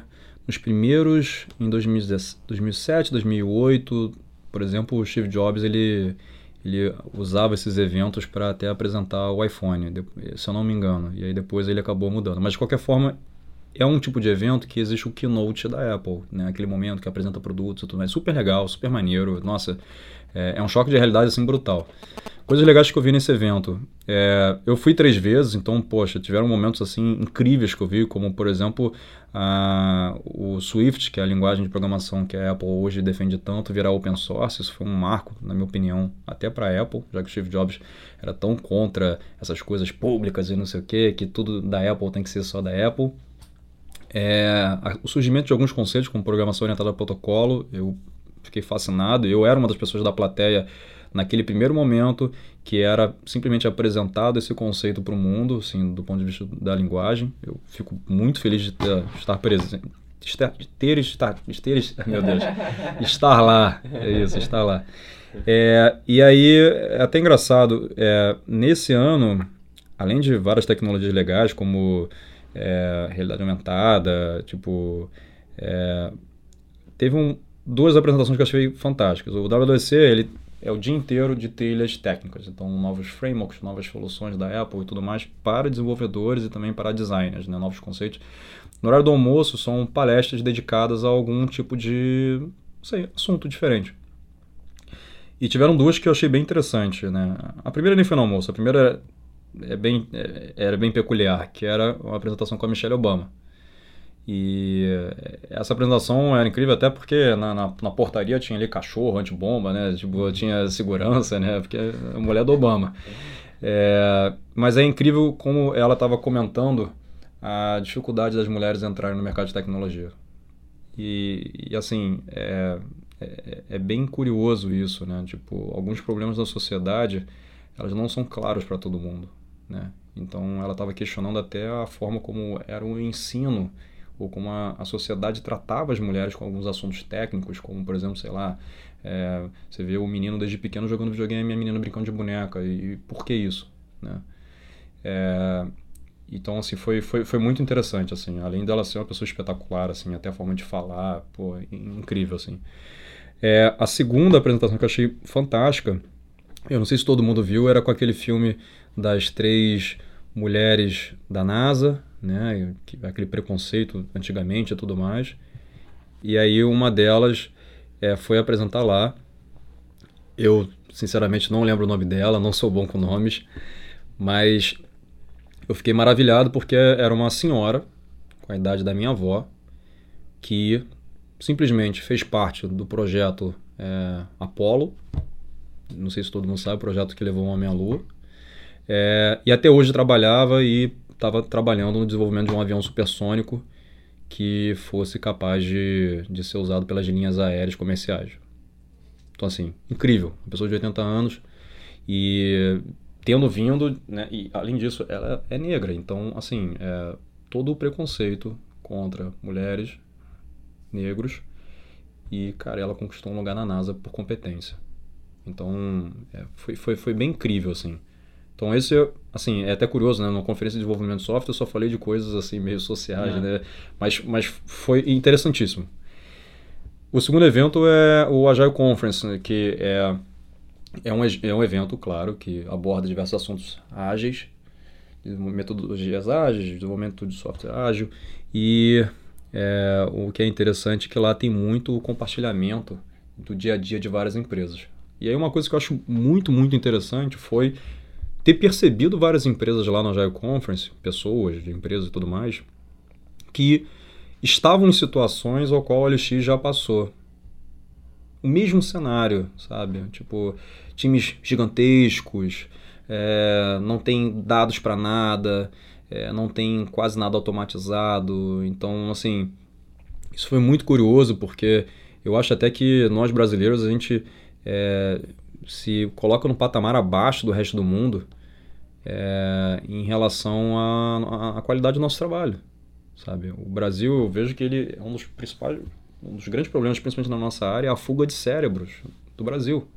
nos primeiros, em 2007, 2008, por exemplo, o Steve Jobs ele, ele usava esses eventos para até apresentar o iPhone, se eu não me engano. E aí depois ele acabou mudando. Mas de qualquer forma, é um tipo de evento que existe o keynote da Apple, né? Aquele momento que apresenta produtos e tudo mais. Super legal, super maneiro. Nossa, é, é, um choque de realidade assim brutal. Coisas legais que eu vi nesse evento. É, eu fui três vezes, então, poxa, tiveram momentos assim incríveis que eu vi, como por exemplo a, o Swift, que é a linguagem de programação que a Apple hoje defende tanto, virar open source. Isso foi um marco, na minha opinião, até para a Apple, já que o Steve Jobs era tão contra essas coisas públicas e não sei o que, que tudo da Apple tem que ser só da Apple. É, o surgimento de alguns conceitos, como programação orientada a protocolo, eu fiquei fascinado. Eu era uma das pessoas da plateia naquele primeiro momento que era simplesmente apresentado esse conceito para o mundo, assim, do ponto de vista da linguagem. Eu fico muito feliz de ter, estar presente, estar, ter, estar, ter, [laughs] meu Deus, estar lá, é isso, estar lá. É, e aí, é até engraçado, é, nesse ano, além de várias tecnologias legais, como é, realidade aumentada, tipo, é, teve um, duas apresentações que eu achei fantásticas. O WWDC, ele é o dia inteiro de trilhas técnicas, então novos frameworks, novas soluções da Apple e tudo mais para desenvolvedores e também para designers, né, novos conceitos. No horário do almoço são palestras dedicadas a algum tipo de, sei, assunto diferente. E tiveram duas que eu achei bem interessante, né? A primeira nem foi no almoço, a primeira é bem, é, era bem peculiar, que era uma apresentação com a Michelle Obama. E essa apresentação era incrível até porque na, na, na portaria tinha ali cachorro, antibomba, né? Tipo, tinha segurança, né? Porque é a mulher do Obama. É, mas é incrível como ela estava comentando a dificuldade das mulheres entrarem no mercado de tecnologia. E, e assim, é, é, é, bem curioso isso, né? Tipo, alguns problemas da sociedade, elas não são claros para todo mundo, né? Então, ela estava questionando até a forma como era o ensino ou como a, a sociedade tratava as mulheres com alguns assuntos técnicos, como, por exemplo, sei lá, é, você vê o menino desde pequeno jogando videogame e a menina brincando de boneca, e, e por que isso, né? É, então, assim, foi, foi, foi muito interessante, assim, além dela ser uma pessoa espetacular, assim, até a forma de falar, pô, incrível, assim. É, a segunda apresentação que eu achei fantástica, eu não sei se todo mundo viu, era com aquele filme das três mulheres da NASA, né? Aquele preconceito antigamente e tudo mais. E aí uma delas é, foi apresentar lá. Eu, sinceramente, não lembro o nome dela, não sou bom com nomes, mas eu fiquei maravilhado porque era uma senhora, com a idade da minha avó, que simplesmente fez parte do projeto é, Apollo. Não sei se todo mundo sabe, o projeto que levou o homem à Lua. É, e até hoje trabalhava e estava trabalhando no desenvolvimento de um avião supersônico que fosse capaz de, de ser usado pelas linhas aéreas comerciais. Então, assim, incrível. Uma pessoa de 80 anos e tendo vindo, né, e além disso, ela é negra. Então, assim, é, todo o preconceito contra mulheres, negros, e, cara, ela conquistou um lugar na NASA por competência. Então, é, foi, foi, foi bem incrível, assim. Então esse, assim, é até curioso, né? Na conferência de desenvolvimento de software eu só falei de coisas assim meio sociais, é. né? Mas, mas foi interessantíssimo. O segundo evento é o Agile Conference, né? que é, é, um, é um evento, claro, que aborda diversos assuntos ágeis, metodologias ágeis, desenvolvimento de software ágil. E é, o que é interessante é que lá tem muito compartilhamento do dia a dia de várias empresas. E aí uma coisa que eu acho muito, muito interessante foi ter percebido várias empresas lá na Agile Conference, pessoas de empresas e tudo mais, que estavam em situações ao qual o LX já passou. O mesmo cenário, sabe? Tipo, times gigantescos, é, não tem dados para nada, é, não tem quase nada automatizado. Então, assim, isso foi muito curioso porque eu acho até que nós brasileiros a gente é, se coloca no patamar abaixo do resto do mundo é, em relação à qualidade do nosso trabalho, sabe? O Brasil, eu vejo que ele é um dos principais, um dos grandes problemas, principalmente na nossa área, é a fuga de cérebros do Brasil.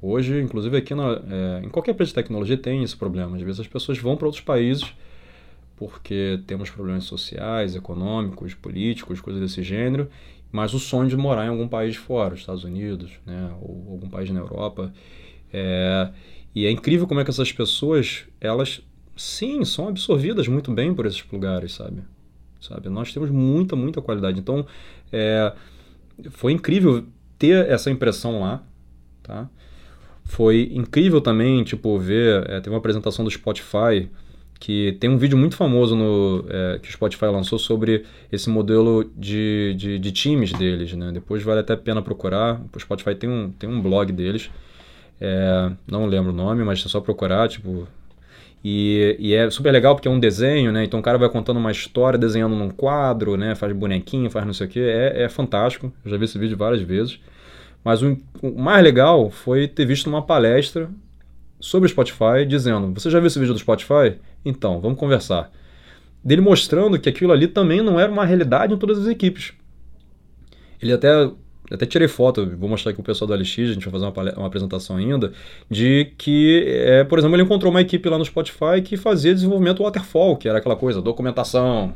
Hoje, inclusive aqui na, é, em qualquer empresa de tecnologia tem esse problema. Às vezes as pessoas vão para outros países porque temos problemas sociais, econômicos, políticos, coisas desse gênero, mas o sonho de morar em algum país fora, Estados Unidos, né, ou algum país na Europa. É, e é incrível como é que essas pessoas, elas, sim, são absorvidas muito bem por esses lugares, sabe? sabe? Nós temos muita, muita qualidade. Então, é, foi incrível ter essa impressão lá, tá? Foi incrível também, tipo, ver, é, teve uma apresentação do Spotify, que tem um vídeo muito famoso no, é, que o Spotify lançou sobre esse modelo de, de, de, times deles, né? Depois vale até a pena procurar. O Spotify tem um, tem um blog deles. É, não lembro o nome, mas é só procurar, tipo... E, e, é super legal porque é um desenho, né? Então o cara vai contando uma história, desenhando num quadro, né? Faz bonequinho, faz não sei o que. É, é fantástico. Eu já vi esse vídeo várias vezes. Mas o, o mais legal foi ter visto uma palestra sobre o Spotify dizendo: Você já viu esse vídeo do Spotify? Então, vamos conversar. Dele mostrando que aquilo ali também não era uma realidade em todas as equipes. Ele até até tirei foto, vou mostrar aqui o pessoal do LX, a gente vai fazer uma, uma apresentação ainda, de que, é, por exemplo, ele encontrou uma equipe lá no Spotify que fazia desenvolvimento waterfall, que era aquela coisa, documentação,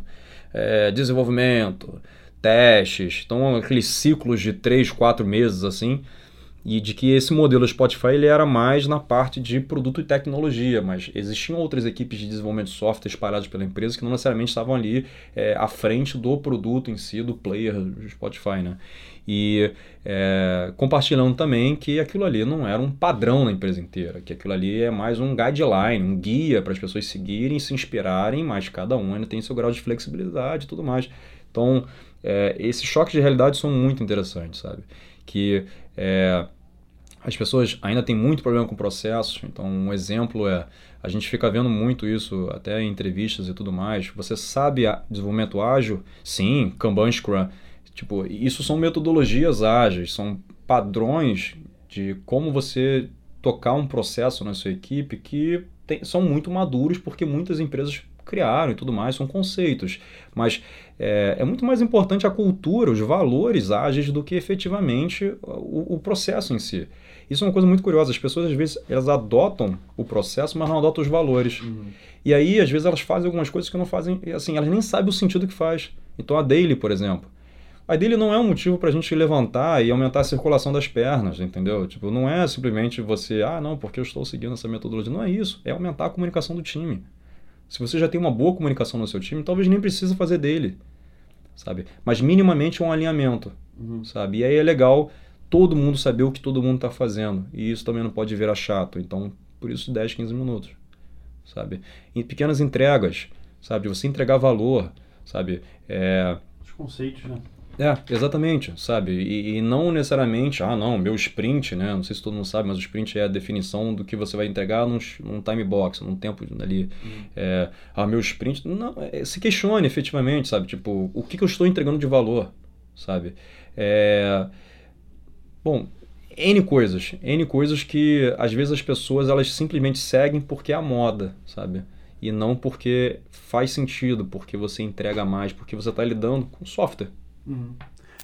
é, desenvolvimento, testes, então aqueles ciclos de 3, 4 meses assim, e de que esse modelo Spotify ele era mais na parte de produto e tecnologia, mas existiam outras equipes de desenvolvimento de software espalhadas pela empresa que não necessariamente estavam ali é, à frente do produto em si, do player do Spotify, né? E é, compartilhando também que aquilo ali não era um padrão na empresa inteira, que aquilo ali é mais um guideline, um guia para as pessoas seguirem, se inspirarem, mas cada um ainda tem seu grau de flexibilidade e tudo mais. Então, é, esses choques de realidade são muito interessantes, sabe? Que é, as pessoas ainda têm muito problema com processos. Então, um exemplo é, a gente fica vendo muito isso até em entrevistas e tudo mais. Você sabe desenvolvimento ágil? Sim, Kanban, Scrum. Tipo, isso são metodologias ágeis, são padrões de como você tocar um processo na sua equipe que tem, são muito maduros porque muitas empresas criaram e tudo mais, são conceitos. Mas é, é, muito mais importante a cultura, os valores ágeis do que efetivamente o, o, processo em si. Isso é uma coisa muito curiosa. As pessoas, às vezes, elas adotam o processo, mas não adotam os valores. Uhum. E aí, às vezes, elas fazem algumas coisas que não fazem, assim, elas nem sabem o sentido que faz. Então, a daily, por exemplo. A daily não é um motivo para a gente levantar e aumentar a circulação das pernas, entendeu? Tipo, não é simplesmente você, ah, não, porque eu estou seguindo essa metodologia. Não é isso. É aumentar a comunicação do time. Se você já tem uma boa comunicação no seu time, talvez nem precisa fazer dele, sabe? Mas minimamente um alinhamento, uhum. sabe? E aí é legal todo mundo saber o que todo mundo está fazendo. E isso também não pode virar chato. Então, por isso 10, 15 minutos, sabe? Em pequenas entregas, sabe? Você entregar valor, sabe? É... Os conceitos, né? É, exatamente, sabe? E, e, não necessariamente, ah, não, meu sprint, né? Não sei se todo mundo sabe, mas o sprint é a definição do que você vai entregar num, num time box, num tempo ali. Uhum. É, ah, meu sprint. Não, é, se questione efetivamente, sabe? Tipo, o que, que eu estou entregando de valor, sabe? É, bom, N coisas, N coisas que às vezes as pessoas elas simplesmente seguem porque é a moda, sabe? E não porque faz sentido, porque você entrega mais, porque você está lidando com software. Uhum.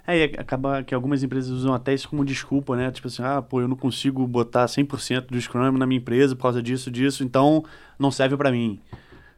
É, e acaba que algumas empresas usam até isso como desculpa, né? Tipo assim, ah, pô, eu não consigo botar 100% do Scrum na minha empresa por causa disso, disso, então não serve para mim.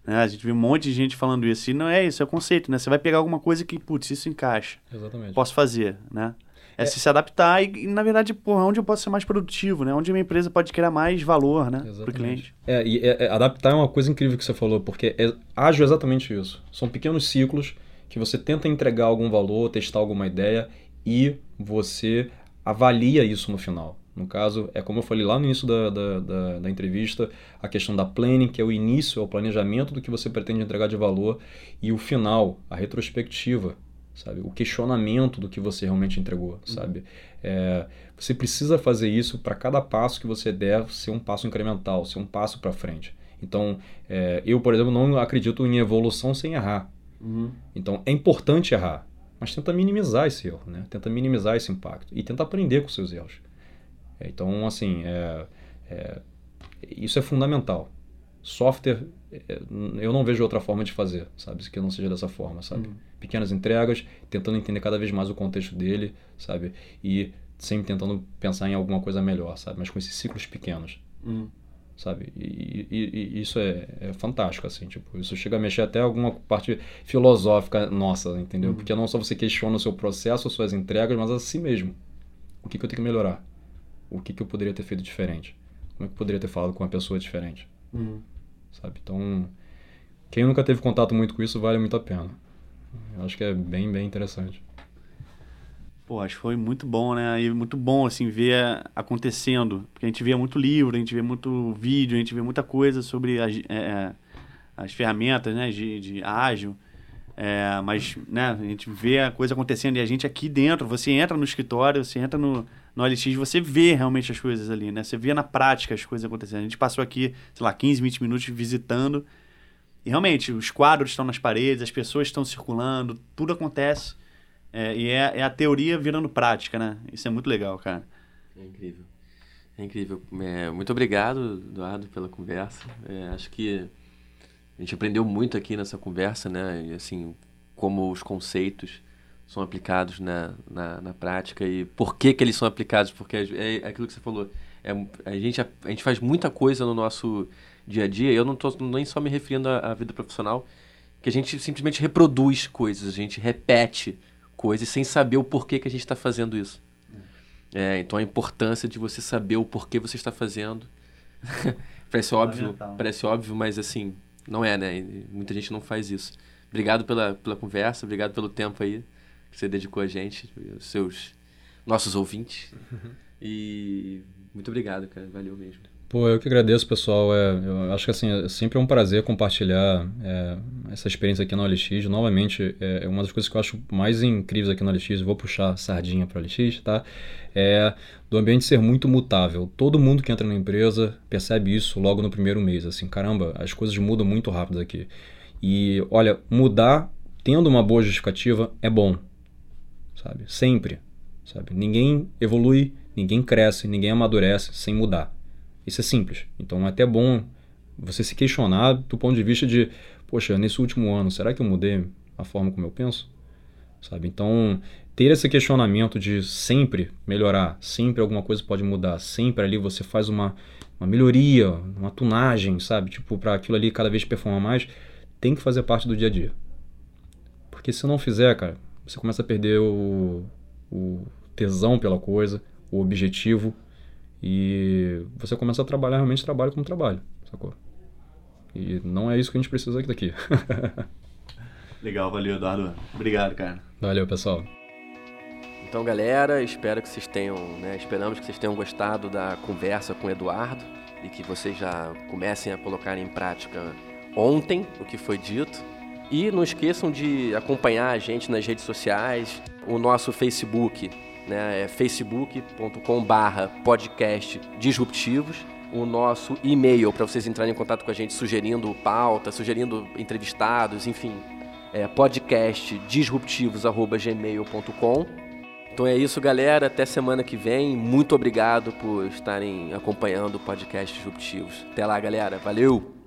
Né? A gente vê um monte de gente falando isso. E não é isso, é o conceito, né? Você vai pegar alguma coisa que, putz, isso encaixa. Exatamente. Posso fazer, né? É, é, se se adaptar e, na verdade, porra, onde eu posso ser mais produtivo, né? Onde a minha empresa pode criar mais valor, né? Para o cliente. É, e é, é, adaptar é uma coisa incrível que você falou, porque é ágil exatamente isso. São pequenos ciclos que você tenta entregar algum valor, testar alguma ideia e você avalia isso no final. No caso, é como eu falei lá no início da, da, da, da, entrevista, a questão da planning, que é o início, é o planejamento do que você pretende entregar de valor, e o final, a retrospectiva, sabe? O questionamento do que você realmente entregou, uhum. sabe? É, você precisa fazer isso para cada passo que você der ser um passo incremental, ser um passo para frente. Então, é, eu, por exemplo, não acredito em evolução sem errar. Uhum. Então, é importante errar, mas tenta minimizar esse erro, né? Tenta minimizar esse impacto e tenta aprender com seus erros. É, então, assim, é, é, isso é fundamental. Software, é, eu não vejo outra forma de fazer, sabe? Que não seja dessa forma, sabe? Uhum. Pequenas entregas, tentando entender cada vez mais o contexto dele, sabe? E sempre tentando pensar em alguma coisa melhor, sabe? Mas com esses ciclos pequenos. Uhum sabe? E, e, e isso é, é, fantástico, assim, tipo, isso chega a mexer até alguma parte filosófica nossa, entendeu? Uhum. Porque não só você questiona o seu processo, suas entregas, mas a si mesmo. O que, que eu tenho que melhorar? O que, que eu poderia ter feito diferente? Como é que eu poderia ter falado com uma pessoa diferente? Uhum. Sabe? Então, quem nunca teve contato muito com isso, vale muito a pena. Eu acho que é bem, bem interessante. Pô, acho que foi muito bom, né? E muito bom, assim, ver acontecendo. Porque a gente vê muito livro, a gente vê muito vídeo, a gente vê muita coisa sobre as, é, é, as ferramentas, né? De, de ágil. É, mas, né? A gente vê a coisa acontecendo e a gente aqui dentro, você entra no escritório, você entra no, no OLX, você vê realmente as coisas ali, né? Você vê na prática as coisas acontecendo. A gente passou aqui, sei lá, 15, 20 minutos visitando. E realmente, os quadros estão nas paredes, as pessoas estão circulando, tudo acontece. É, e é, é, a teoria virando prática, né? Isso é muito legal, cara. É incrível. É incrível. É, muito obrigado, Eduardo, pela conversa. É, acho que a gente aprendeu muito aqui nessa conversa, né? E, assim, como os conceitos são aplicados na, na, na, prática e por que, que eles são aplicados. Porque é, é aquilo que você falou. É, a, gente, a, a, gente faz muita coisa no nosso dia a dia. Eu não estou nem só me referindo à, à vida profissional, que a gente simplesmente reproduz coisas, a gente repete coisas sem saber o porquê que a gente está fazendo isso. É, então a importância de você saber o porquê você está fazendo. [laughs] parece óbvio, parece óbvio, mas assim, não é, né? Muita gente não faz isso. Obrigado pela, pela conversa, obrigado pelo tempo aí que você dedicou a gente, os seus nossos ouvintes. E muito obrigado, cara. Valeu mesmo. Pô, eu que agradeço, pessoal. É, eu acho que assim, é sempre um prazer compartilhar é, essa experiência aqui no LX. Novamente, é, é uma das coisas que eu acho mais incríveis aqui no LX, vou puxar sardinha para o LX, tá? É do ambiente ser muito mutável. Todo mundo que entra na empresa percebe isso logo no primeiro mês. Assim, caramba, as coisas mudam muito rápido aqui. E olha, mudar tendo uma boa justificativa é bom, sabe? Sempre, sabe? Ninguém evolui, ninguém cresce, ninguém amadurece sem mudar. Isso é simples. Então é até bom você se questionar do ponto de vista de, poxa, nesse último ano, será que eu mudei a forma como eu penso? Sabe? Então, ter esse questionamento de sempre melhorar, sempre alguma coisa pode mudar, sempre ali você faz uma, uma melhoria, uma tunagem, sabe? Tipo, para aquilo ali cada vez performar mais, tem que fazer parte do dia a dia. Porque se não fizer, cara, você começa a perder o, o tesão pela coisa, o objetivo, e você começa a trabalhar realmente trabalho como trabalho, sacou? E não é isso que a gente precisa daqui. [laughs] Legal, valeu, Eduardo. Obrigado, cara. Valeu, pessoal. Então, galera, espero que vocês tenham, né, esperamos que vocês tenham gostado da conversa com o Eduardo e que vocês já comecem a colocar em prática ontem o que foi dito. E não esqueçam de acompanhar a gente nas redes sociais, o nosso Facebook, né? É facebook.com/barra podcast disruptivos. O nosso e-mail para vocês entrarem em contato com a gente sugerindo pauta, sugerindo entrevistados, enfim, é podcastdisruptivos@gmail.com. Então é isso, galera. Até semana que vem. Muito obrigado por estarem acompanhando o podcast Disruptivos. Até lá, galera. Valeu!